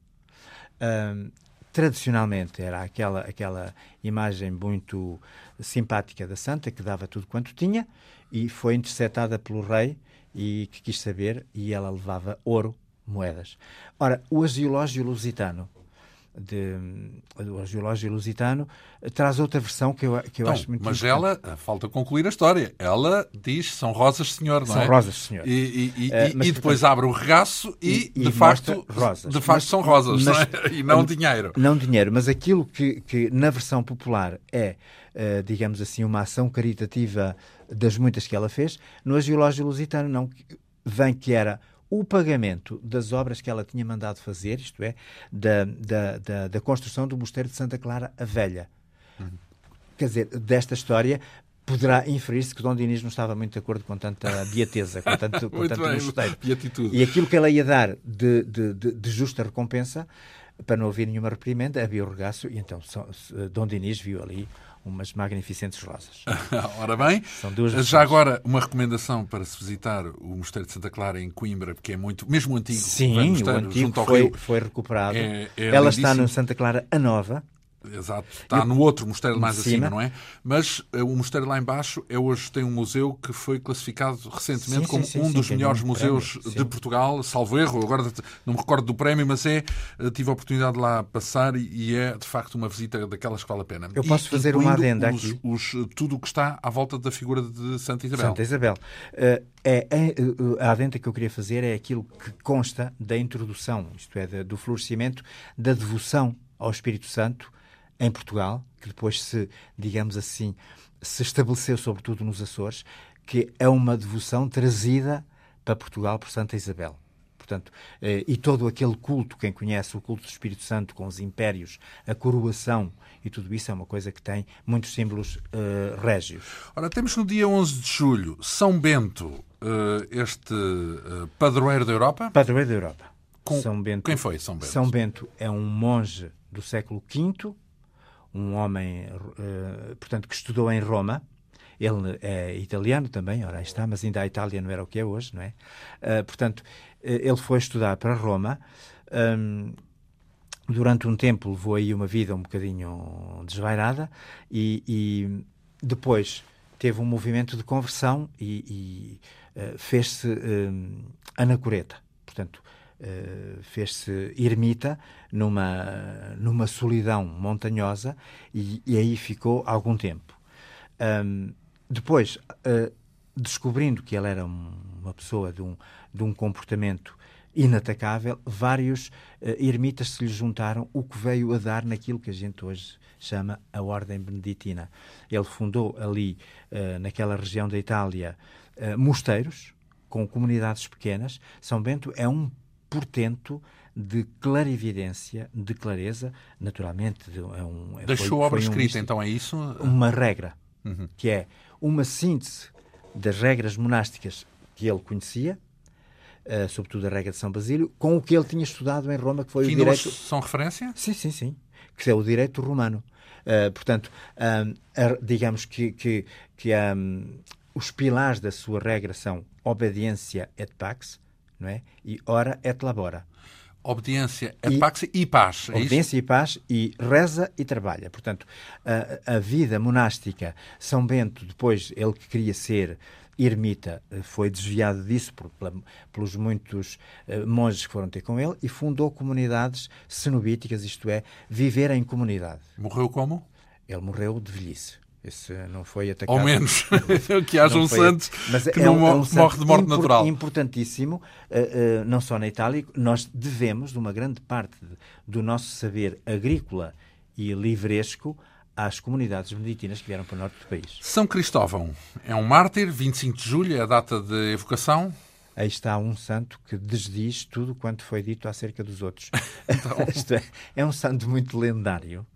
Uh, tradicionalmente era aquela, aquela imagem muito simpática da santa que dava tudo quanto tinha e foi interceptada pelo rei e que quis saber e ela levava ouro, moedas. Ora, o agiológio lusitano de, do Argeológio Lusitano, traz outra versão que eu, que eu acho muito Mas ela, falta concluir a história, ela diz são rosas, senhor, não são é? São rosas, senhor. E, e, e, uh, e depois portanto, abre o regaço e, de facto, rosas. de facto mas, são rosas, mas, não é? <laughs> e não dinheiro. Não dinheiro, mas aquilo que, que na versão popular é, uh, digamos assim, uma ação caritativa das muitas que ela fez, no Argeológio Lusitano não, vem que era o pagamento das obras que ela tinha mandado fazer, isto é, da, da, da, da construção do Mosteiro de Santa Clara a Velha. Uhum. Quer dizer, desta história poderá inferir-se que Dom Dinis não estava muito de acordo com tanta beateza, com tanto, com <laughs> tanto bem, mosteiro. E aquilo que ela ia dar de, de, de, de justa recompensa, para não ouvir nenhuma reprimenda, havia o regaço, e então Dom Dinis viu ali umas magnificentes rosas. <laughs> Ora bem, já agora uma recomendação para se visitar o Mosteiro de Santa Clara em Coimbra, porque é muito, mesmo antigo, Sim, o antigo foi, foi recuperado. É, é Ela lindíssimo. está no Santa Clara a nova, Exato, está Eu, no outro mosteiro mais acima, não é? Mas uh, o mosteiro lá embaixo é hoje tem um museu que foi classificado recentemente sim, como sim, um sim, dos melhores um museus prémio, de Portugal, salvo erro, agora não me recordo do prémio, mas é, uh, tive a oportunidade de lá passar e, e, é de facto uma visita daquelas que vale a pena. Eu posso fazer uma adenda os, aqui? Os, tudo o que está à volta da figura de Santa Isabel. Santa Isabel. Uh, é, é, a adenda que eu queria fazer é aquilo que consta da introdução, isto é, do florescimento da devoção ao Espírito Santo em Portugal, que depois se, digamos assim, se estabeleceu sobretudo nos Açores, que é uma devoção trazida para Portugal por Santa Isabel. Portanto, eh, e todo aquele culto, quem conhece o culto do Espírito Santo com os impérios, a coroação e tudo isso é uma coisa que tem muitos símbolos uh, régios. Ora, temos no dia 11 de julho São Bento, uh, este uh, padroeiro da Europa? Padroeiro da Europa. Com... São Bento, Quem foi São Bento? São Bento é um monge do século V, um homem, portanto, que estudou em Roma. Ele é italiano também, ora está, mas ainda a Itália não era o que é hoje, não é? portanto, ele foi estudar para Roma. Um, durante um tempo levou aí uma vida um bocadinho desvairada e, e depois teve um movimento de conversão e, e uh, fez-se uh, anacoreta, portanto uh, fez-se ermita numa numa solidão montanhosa e, e aí ficou algum tempo. Um, depois descobrindo que ele era uma pessoa de um de um comportamento inatacável, vários uh, ermitas se lhe juntaram, o que veio a dar naquilo que a gente hoje chama a Ordem Beneditina. Ele fundou ali, uh, naquela região da Itália, uh, mosteiros com comunidades pequenas. São Bento é um portento de clarividência, de clareza, naturalmente. É um, é, Deixou foi, obra foi escrita, um, então é isso? Uma regra, uhum. que é uma síntese das regras monásticas que ele conhecia, uh, sobretudo a regra de São Basílio, com o que ele tinha estudado em Roma, que foi que o direito... são referência? Sim, sim, sim. Que é o direito romano. Uh, portanto, um, a, digamos que, que, que um, os pilares da sua regra são obediência et pax, não é? E ora et labora. Obediência et pax e paz. É obediência isso? e paz e reza e trabalha. Portanto, a, a vida monástica, São Bento, depois ele que queria ser ermita eh, foi desviado disso por, pelos muitos uh, monges que foram ter com ele e fundou comunidades cenobíticas, isto é, viver em comunidade. Morreu como? Ele morreu de velhice. Esse não foi atacado. Ao menos <laughs> que haja um santo mas que é não é um morre de morte natural. Importantíssimo, uh, uh, não só na Itália, nós devemos, de uma grande parte do nosso saber agrícola e livresco, às comunidades beneditinas que vieram para o norte do país. São Cristóvão é um mártir, 25 de julho é a data de evocação. Aí está um santo que desdiz tudo quanto foi dito acerca dos outros. <laughs> então... <laughs> é, é um santo muito lendário.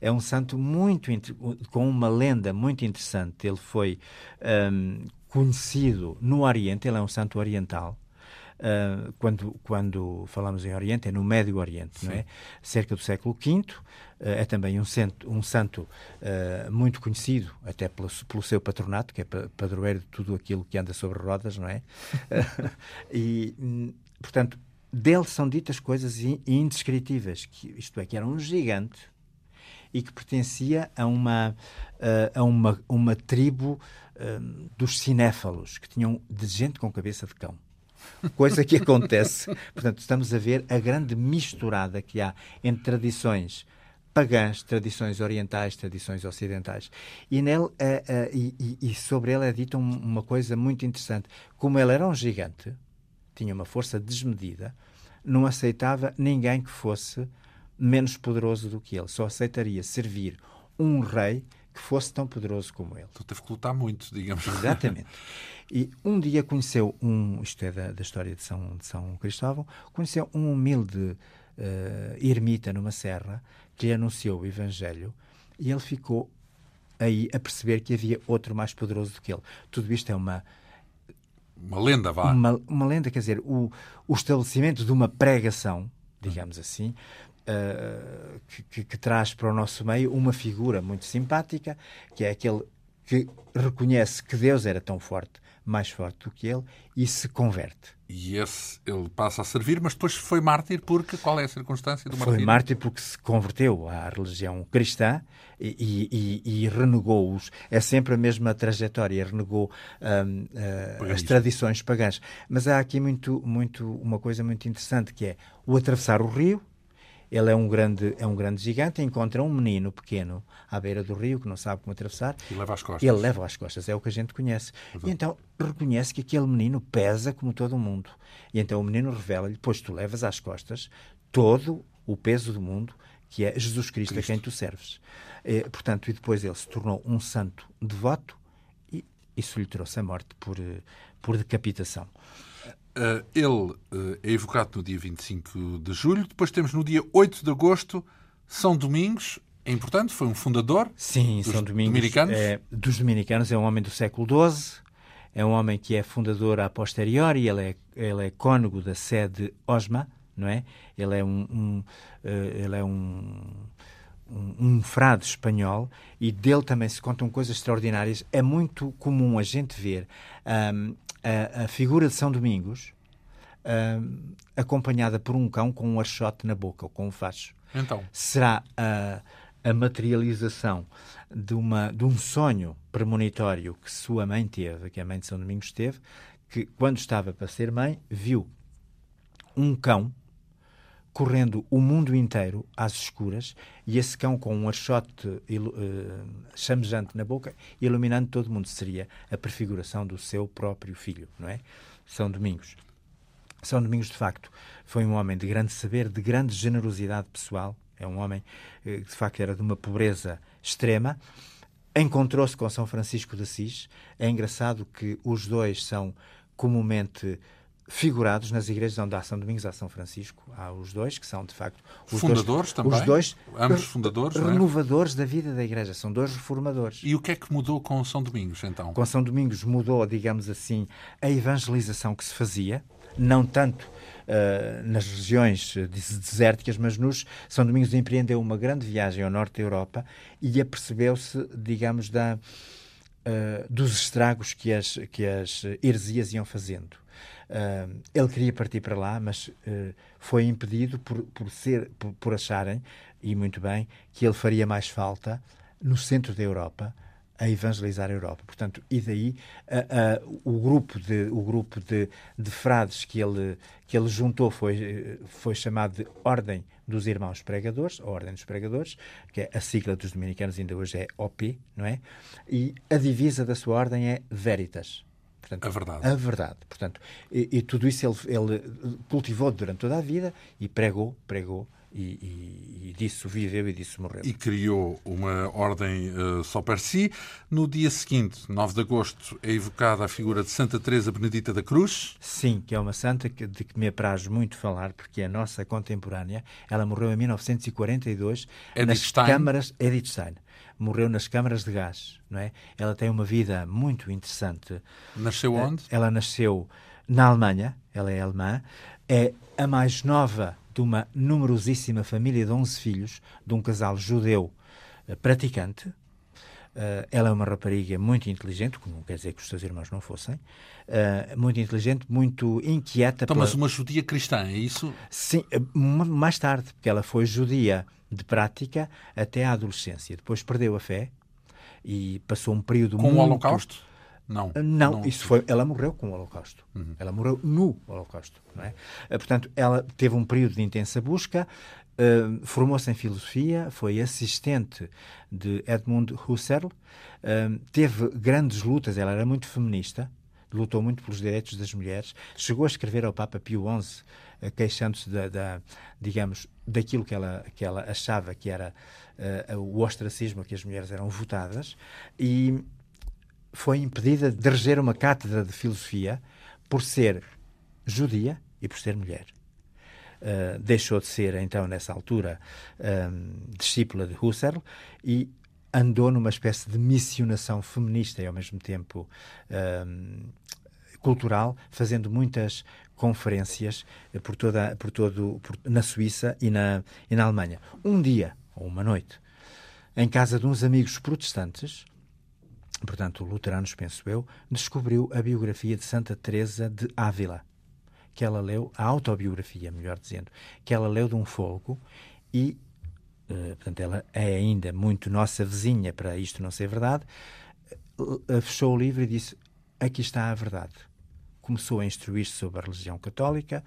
É um santo muito com uma lenda muito interessante. Ele foi um, conhecido no Oriente, ele é um santo oriental. Uh, quando, quando falamos em Oriente, é no Médio Oriente, Sim. não é? Cerca do século V, eh, é também um, santo, um santo uh, muito conhecido, até pelo, pelo, seu patronato, que é padroeiro de tudo aquilo que anda sobre rodas, não é? <laughs> e, hum, portanto, dele são ditas coisas indescritíveis, que, isto é, que era um gigante e que pertencia a uma, uh, a uma, uma tribo uh, dos cinéfalos, que tinham de gente com cabeça de cão. Coisa que <laughs> acontece. Portanto, estamos a ver a grande misturada que há entre tradições pagãs, tradições orientais, tradições ocidentais. E, nele, uh, uh, e, e, sobre ele é dita uma coisa muito interessante. Como ele era um gigante, tinha uma força desmedida, não aceitava ninguém que fosse menos poderoso do que ele. Só aceitaria servir um rei que fosse tão poderoso como ele. Então teve que lutar muito, digamos. Exatamente. <laughs> E um dia conheceu um, isto é da, da história de São, de São Cristóvão, conheceu um humilde uh, ermita numa serra que lhe anunciou o Evangelho e ele ficou aí a perceber que havia outro mais poderoso do que ele. Tudo isto é uma. Uma lenda, vá. Uma, uma lenda, quer dizer, o, o estabelecimento de uma pregação, digamos assim, uh, que, que, que traz para o nosso meio uma figura muito simpática, que é aquele que reconhece que Deus era tão forte mais forte do que ele e se converte. E esse ele passa a servir, mas depois foi mártir porque qual é a circunstância do mártir? Foi mártir porque se converteu à religião cristã e, e, e renegou-os. É sempre a mesma trajetória, renegou um, uh, as tradições pagãs. Mas há aqui muito, muito uma coisa muito interessante que é o atravessar o rio, ele é um grande, é um grande gigante, encontra um menino pequeno à beira do rio que não sabe como atravessar. E leva às costas. Ele leva às costas, é o que a gente conhece. Exato. E então reconhece que aquele menino pesa como todo o mundo. E então o menino revela-lhe: Pois tu levas às costas todo o peso do mundo, que é Jesus Cristo, Cristo. a quem tu serves. E, portanto, e depois ele se tornou um santo devoto e, isso lhe trouxe a morte por, eh, por decapitação. Uh, ele uh, é evocado no dia 25 de julho. Depois temos no dia 8 de agosto São Domingos. É importante, foi um fundador Sim, dos São Domingos, dominicanos. É, dos dominicanos. É um homem do século XII. É um homem que é fundador a posteriori. Ele é, ele é cônego da sede Osma, não é? Ele é um, um ele é um, um, um frade espanhol e dele também se contam coisas extraordinárias. É muito comum a gente ver um, a, a, figura de São Domingos um, acompanhada por um cão com um archote na boca ou com um facho. Então. Será a, a materialização de, uma, de um sonho premonitório que sua mãe teve, que a mãe de São Domingos teve, que quando estava para ser mãe, viu um cão correndo o mundo inteiro às escuras e esse cão com um archote uh, chamejante na boca, iluminando todo mundo. Seria a prefiguração do seu próprio filho, não é? São Domingos. São Domingos, de facto, foi um homem de grande saber, de grande generosidade pessoal. É um homem que, de facto, era de uma pobreza extrema. Encontrou-se com São Francisco de Assis. É engraçado que os dois são comumente figurados nas igrejas onde há São Domingos há São Francisco. Há os dois, que são, de facto, os fundadores dois, também. Os dois ambos fundadores, renovadores é? da vida da igreja. São dois reformadores. E o que é que mudou com São Domingos, então? Com São Domingos mudou, digamos assim, a evangelização que se fazia, não tanto uh, nas regiões desérticas, mas nos São Domingos empreendeu uma grande viagem ao norte da Europa e apercebeu-se, digamos, da, uh, dos estragos que as, que as heresias iam fazendo. Uh, ele queria partir para lá, mas uh, foi impedido por, por, ser, por, por, acharem, e muito bem, que ele faria mais falta no centro da Europa a evangelizar a Europa. Portanto, e daí uh, o grupo de, o grupo de, de frades que ele, que ele juntou foi, foi chamado de Ordem dos Irmãos Pregadores, a Ordem dos Pregadores, que é a sigla dos dominicanos ainda hoje é OP, não é? E a divisa da sua ordem é Veritas. Portanto, a verdade. A verdade. Portanto, e, e tudo isso ele, ele, cultivou durante toda a vida e pregou, pregou. E, e, e disso viveu e disso morreu. E criou uma ordem uh, só para si. No dia seguinte, 9 de agosto, é evocada a figura de Santa Teresa Benedita da Cruz. Sim, que é uma santa que, de que me apraz muito falar, porque é a nossa contemporânea. Ela morreu em 1942 Edith nas Stein. câmaras Edith Stein morreu nas câmaras de gás, não é? Ela tem uma vida muito interessante. Nasceu Eh, onde? Ela nasceu na Alemanha, ela é alemã, é a mais nova de uma numerosíssima família de 11 filhos, de um casal judeu eh, praticante. Uh, ela é uma rapariga muito inteligente, que não quer dizer que os seus irmãos não fossem, muito inteligente, muito inquieta. Então, pela... mas uma judia cristã, é isso? Sim, mais tarde, porque ela foi judia de prática até à adolescência. Depois perdeu a fé e passou um período com muito... o Holocausto? Não, não, não, isso foi. Ela morreu com o Holocausto. Uhum. Ela morreu no Holocausto. Não é? Portanto, ela teve um período de intensa busca, uh, formou-se em filosofia, foi assistente de Edmund Husserl, uh, teve grandes lutas. Ela era muito feminista, lutou muito pelos direitos das mulheres, chegou a escrever ao Papa Pio XI uh, queixando-se da, da, digamos, daquilo que ela, que ela achava que era o ostracismo que as mulheres eram votadas e foi impedida de reger uma cátedra de filosofia por ser judia e por ser mulher. Uh, deixou de ser, então, nessa altura, um, discípula de Husserl e andou numa espécie de missionação feminista e, ao mesmo tempo, um, cultural, fazendo muitas conferências por toda, por todo, por, na Suíça e na, e na Alemanha. Um dia, ou uma noite, em casa de uns amigos protestantes, portanto, luteranos, penso eu, descobriu a biografia de Santa Teresa de Ávila, que ela leu, a autobiografia, melhor dizendo, que ela leu de um folgo e, portanto, ela é ainda muito nossa vizinha para isto não ser verdade, uh, fechou o livro e disse, aqui está a verdade. Começou a instruir-se sobre a religião católica,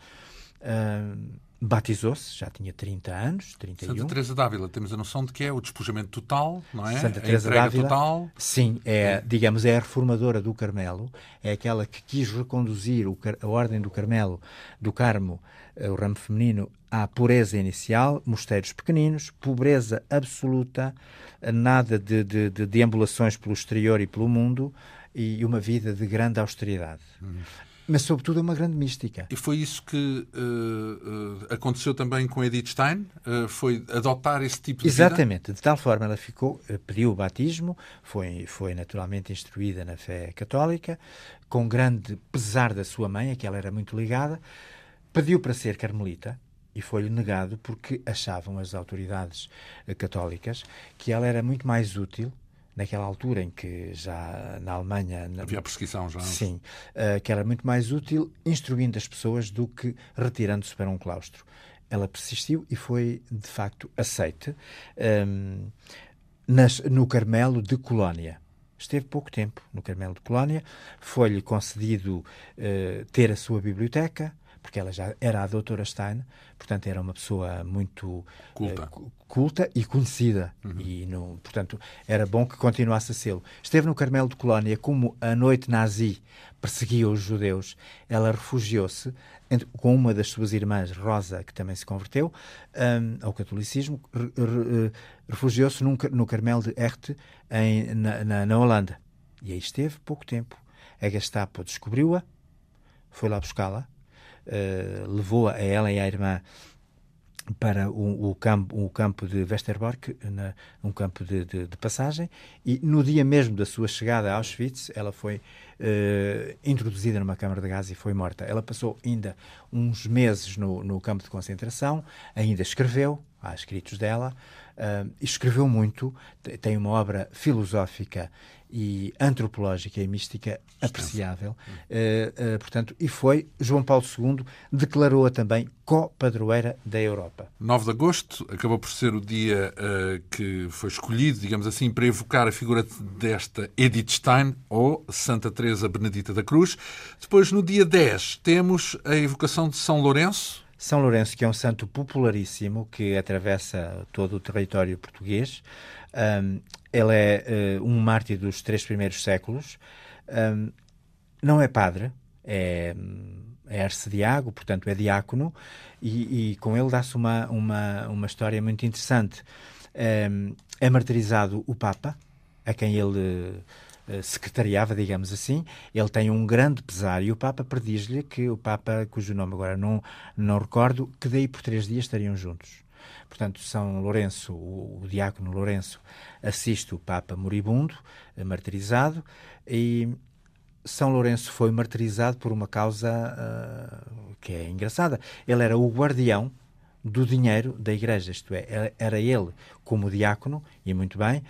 uh, batizou-se, já tinha 30 anos, 31. Santa Teresa d'Ávila, temos a noção de que é o despojamento total, não é? Santa Teresa d'Ávila, total. Sim, é, digamos, é a reformadora do Carmelo, é aquela que quis reconduzir o, a ordem do Carmelo, do Carmo, eh, o ramo feminino, à pureza inicial, mosteiros pequeninos, pobreza absoluta, nada de, de, de deambulações pelo exterior e pelo mundo, e uma vida de grande austeridade. Mas sobretudo é uma grande mística. E foi isso que uh, uh, aconteceu também com Edith Stein? Uh, foi adotar esse tipo de Exatamente, vida? de tal forma ela ficou, pediu o batismo, foi, foi naturalmente instruída na fé católica, com grande pesar da sua mãe, a que ela era muito ligada, pediu para ser carmelita, e foi-lhe negado porque achavam as autoridades católicas que ela era muito mais útil naquela altura em que já na Alemanha havia perseguição já sim uh, que era muito mais útil instruindo as pessoas do que retirando-se para um claustro. Ela persistiu e foi de facto aceite um, ehm, nas, no Carmelo de Colónia. Esteve pouco tempo no Carmelo de Colónia foi-lhe concedido uh, ter a sua biblioteca porque ela já era a doutora Stein, portanto era uma pessoa muito culta, uh, culta e conhecida. Uhum. E, no, portanto, era bom que continuasse a ser. Esteve no Carmelo de Colónia, como a noite nazi perseguia os judeus, ela refugiou-se com uma das suas irmãs, Rosa, que também se converteu um, ao catolicismo, re, refugiou-se no Carmelo de Erte, em, na, na, na Holanda. E aí esteve pouco tempo. A Gestapo descobriu-a, foi lá buscá-la, uh, levou-a ela e a irmã para o, o, campo, o campo de Westerbork, na, um campo de, de, de, passagem, e no dia mesmo da sua chegada a Auschwitz, ela foi uh, introduzida numa câmara de gás e foi morta. Ela passou ainda uns meses no, no campo de concentração, ainda escreveu, há escritos dela, uh, escreveu muito, tem uma obra filosófica e antropológica e mística apreciável. Uh, uh, portanto, e foi, João Paulo II declarou-a também co-padroeira da Europa. 9 de agosto acabou por ser o dia uh, que foi escolhido, digamos assim, para evocar a figura desta Edith Stein ou Santa Teresa Benedita da Cruz. Depois, no dia 10, temos a evocação de São Lourenço. São Lourenço, que é um santo popularíssimo que atravessa todo o território português. Um, ele é uh, um mártir dos três primeiros séculos. Um, não é padre, é, é arcediago, portanto é diácono, e, e com ele dá-se uma, uma, uma história muito interessante. Um, é martirizado o Papa, a quem ele uh, secretariava, digamos assim. Ele tem um grande pesar e o Papa prediz-lhe que o Papa, cujo nome agora não, não recordo, que daí por três dias estariam juntos. Portanto, São Lourenço, o, o diácono Lourenço, assiste o Papa moribundo, eh, martirizado, e São Lourenço foi martirizado por uma causa uh, que é engraçada. Ele era o guardião do dinheiro da Igreja, isto é, era ele, como diácono, e muito bem,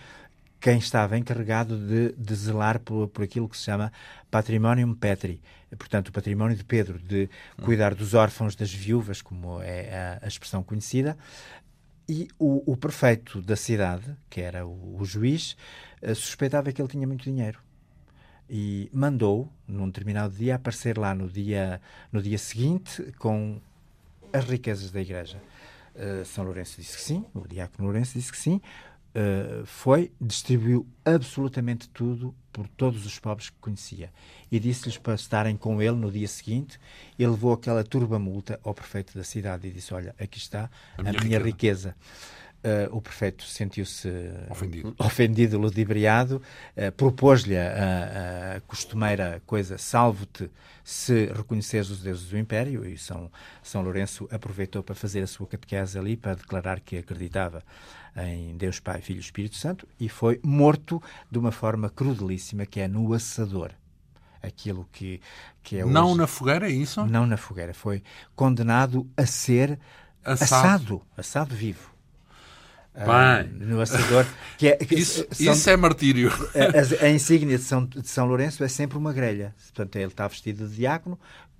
quem estava encarregado de, de zelar por, por, aquilo que se chama patrimonium petri, portanto, o património de Pedro, de cuidar dos órfãos, das viúvas, como é a, a expressão conhecida, e o, o prefeito da cidade, que era o, o juiz, uh, suspeitava que ele tinha muito dinheiro e mandou, num determinado dia, aparecer lá no dia, no dia seguinte com as riquezas da igreja. Uh, São Lourenço disse que sim, o diácono Lourenço disse que sim, uh, foi, distribuiu absolutamente tudo por todos os pobres que conhecia e disse-lhes para estarem com ele no dia seguinte. Ele levou aquela turba multa ao prefeito da cidade e disse: Olha, aqui está a, a minha, minha, riqueza. Uh, o prefeito sentiu-se ofendido, ofendido ludibriado, uh, propôs-lhe a, a, costumeira coisa: salvo-te se reconheceres os deuses do Império. E São, São Lourenço aproveitou para fazer a sua catequese ali, para declarar que acreditava em Deus Pai, Filho e Espírito Santo, e foi morto de uma forma crudelíssima, que é no assador. Aquilo que, que é Não hoje... na fogueira, é isso? Não na fogueira. Foi condenado a ser assado, assado, assado vivo. Bem. Uh, no assador. Que é, que isso, são, isso é martírio. A, a, insígnia de São, de São Lourenço é sempre uma grelha. Portanto, ele está vestido de diácono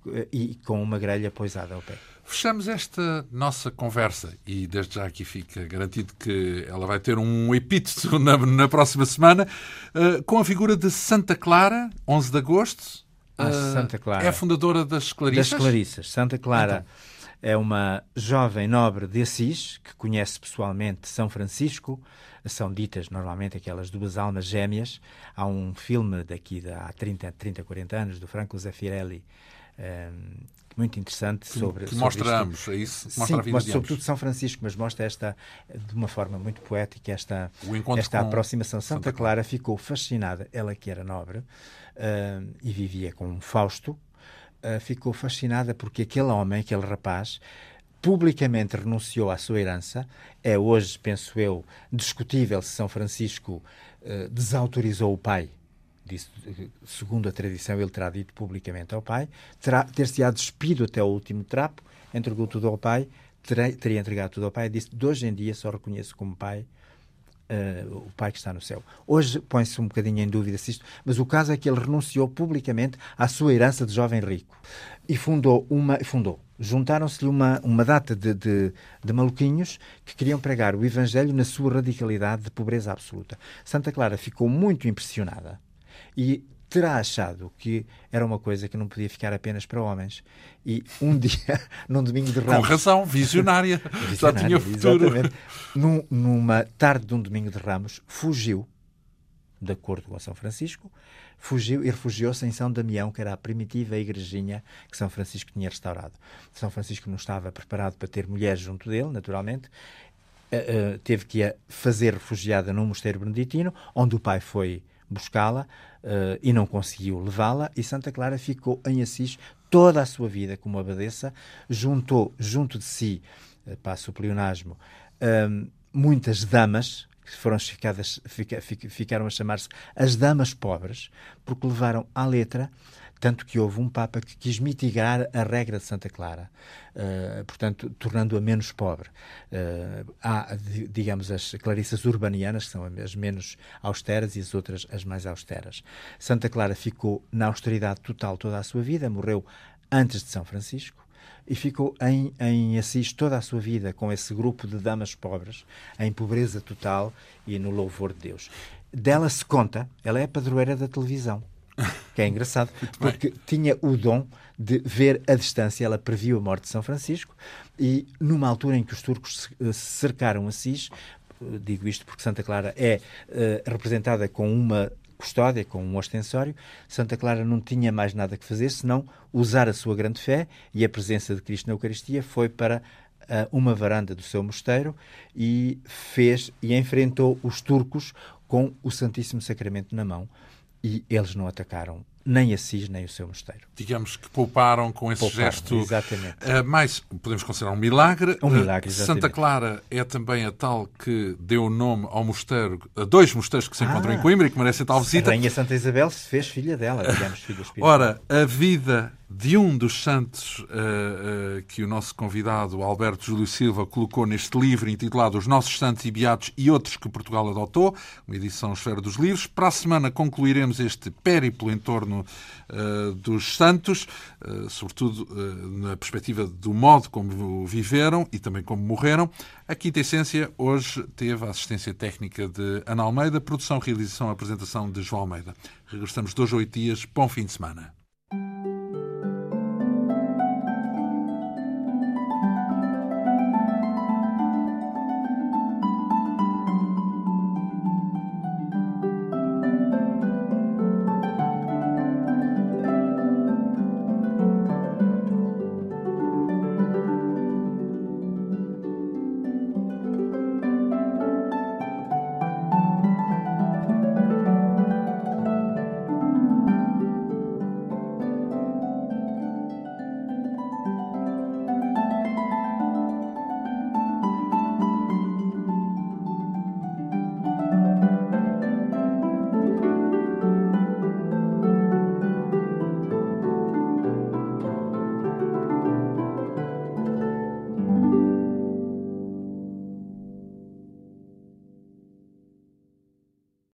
eh, e com uma grelha poisada ao pé. Fechamos esta nossa conversa e desde já aqui fica garantido que ela vai ter um epíteto <laughs> na, na próxima semana uh, com a figura de Santa Clara, 11 de agosto. Uh, Santa Clara. É a fundadora das Clarissas? Das Clarissas. Santa Clara. Então é uma jovem nobre de Assis, que conhece pessoalmente São Francisco. São ditas normalmente aquelas duas almas gêmeas. Há um filme daqui de há 30, 30 40 anos, do Franco Zeffirelli, um, muito interessante sobre. Que mostra sobre ambos, é isso? Mostra Sim, a vida mostra sobretudo São Francisco, mas mostra esta, de uma forma muito poética, esta, esta aproximação. Santa, Santa Clara ficou fascinada, ela que era nobre uh, e vivia com um Fausto, uh, ficou fascinada porque aquele homem, aquele rapaz, publicamente renunciou à sua herança. É hoje, penso eu, discutível se São Francisco uh, desautorizou o pai disse, segundo a tradição, ele terá dito publicamente ao pai, ter-se-á despido até o último trapo, entregou tudo ao pai, teria entregado tudo ao pai disse: de hoje em dia só reconheço como pai uh, o pai que está no céu. Hoje põe-se um bocadinho em dúvida se isto, mas o caso é que ele renunciou publicamente à sua herança de jovem rico e fundou uma. Fundou. Juntaram-se-lhe uma, uma data de, de, de maluquinhos que queriam pregar o Evangelho na sua radicalidade de pobreza absoluta. Santa Clara ficou muito impressionada e terá achado que era uma coisa que não podia ficar apenas para homens. E um <laughs> dia, num domingo de Ramos. Com razão, visionária. <laughs> visionária Já tinha futuro. Exatamente. Num, numa tarde de um domingo de Ramos, fugiu, de acordo com São Francisco, fugiu e refugiou-se em São Damião, que era a primitiva igrejinha que São Francisco tinha restaurado. São Francisco não estava preparado para ter mulheres junto dele, naturalmente. Uh, uh, teve que a fazer refugiada num mosteiro beneditino, onde o pai foi buscá-la uh, e não conseguiu levá-la, e Santa Clara ficou em Assis toda a sua vida como abadesa, juntou junto de si, uh, passo o pleonasmo, uh, muitas damas, que foram ficadas, fica, ficaram a chamar-se as damas pobres, porque levaram à letra tanto que houve um Papa que quis mitigar a regra de Santa Clara, uh, portanto, tornando-a menos pobre. Uh, há, digamos, as clarissas urbanianas, que são as menos austeras, e as outras as mais austeras. Santa Clara ficou na austeridade total toda a sua vida, morreu antes de São Francisco e ficou em, em Assis toda a sua vida com esse grupo de damas pobres, em pobreza total e no louvor de Deus. Dela se conta, ela é padroeira da televisão que é engraçado, porque tinha o dom de ver a distância. Ela previu a morte de São Francisco e, numa altura em que os turcos se cercaram Assis, digo isto porque Santa Clara é uh, representada com uma custódia, com um ostensório, Santa Clara não tinha mais nada que fazer senão usar a sua grande fé e a presença de Cristo na Eucaristia foi para uh, uma varanda do seu mosteiro e fez e enfrentou os turcos com o Santíssimo Sacramento na mão e eles não atacaram nem Assis nem o seu mosteiro. Digamos que pouparam com esse pouparam, gesto. Exatamente. Uh, mas podemos considerar um milagre. Um milagre, uh, Santa Clara é também a tal que deu nome ao mosteiro, a dois mosteiros que se encontram ah, em Coimbra e que merecem tal visita. A Rainha Santa Isabel se fez filha dela, digamos, filha espiritual. Ora, a vida de um dos santos uh, uh, que o nosso convidado Alberto Júlio Silva colocou neste livro intitulado Os Nossos Santos e Beatos e Outros que Portugal Adotou, uma edição Esfera dos Livros. Para a semana concluiremos este périplo em torno uh, dos santos, sobretudo na perspectiva do modo como viveram e também como morreram. A Quinta Essência hoje teve a assistência técnica de Ana Almeida, produção, realização e apresentação de João Almeida. Regressamos dois ou oito dias. Bom fim de semana.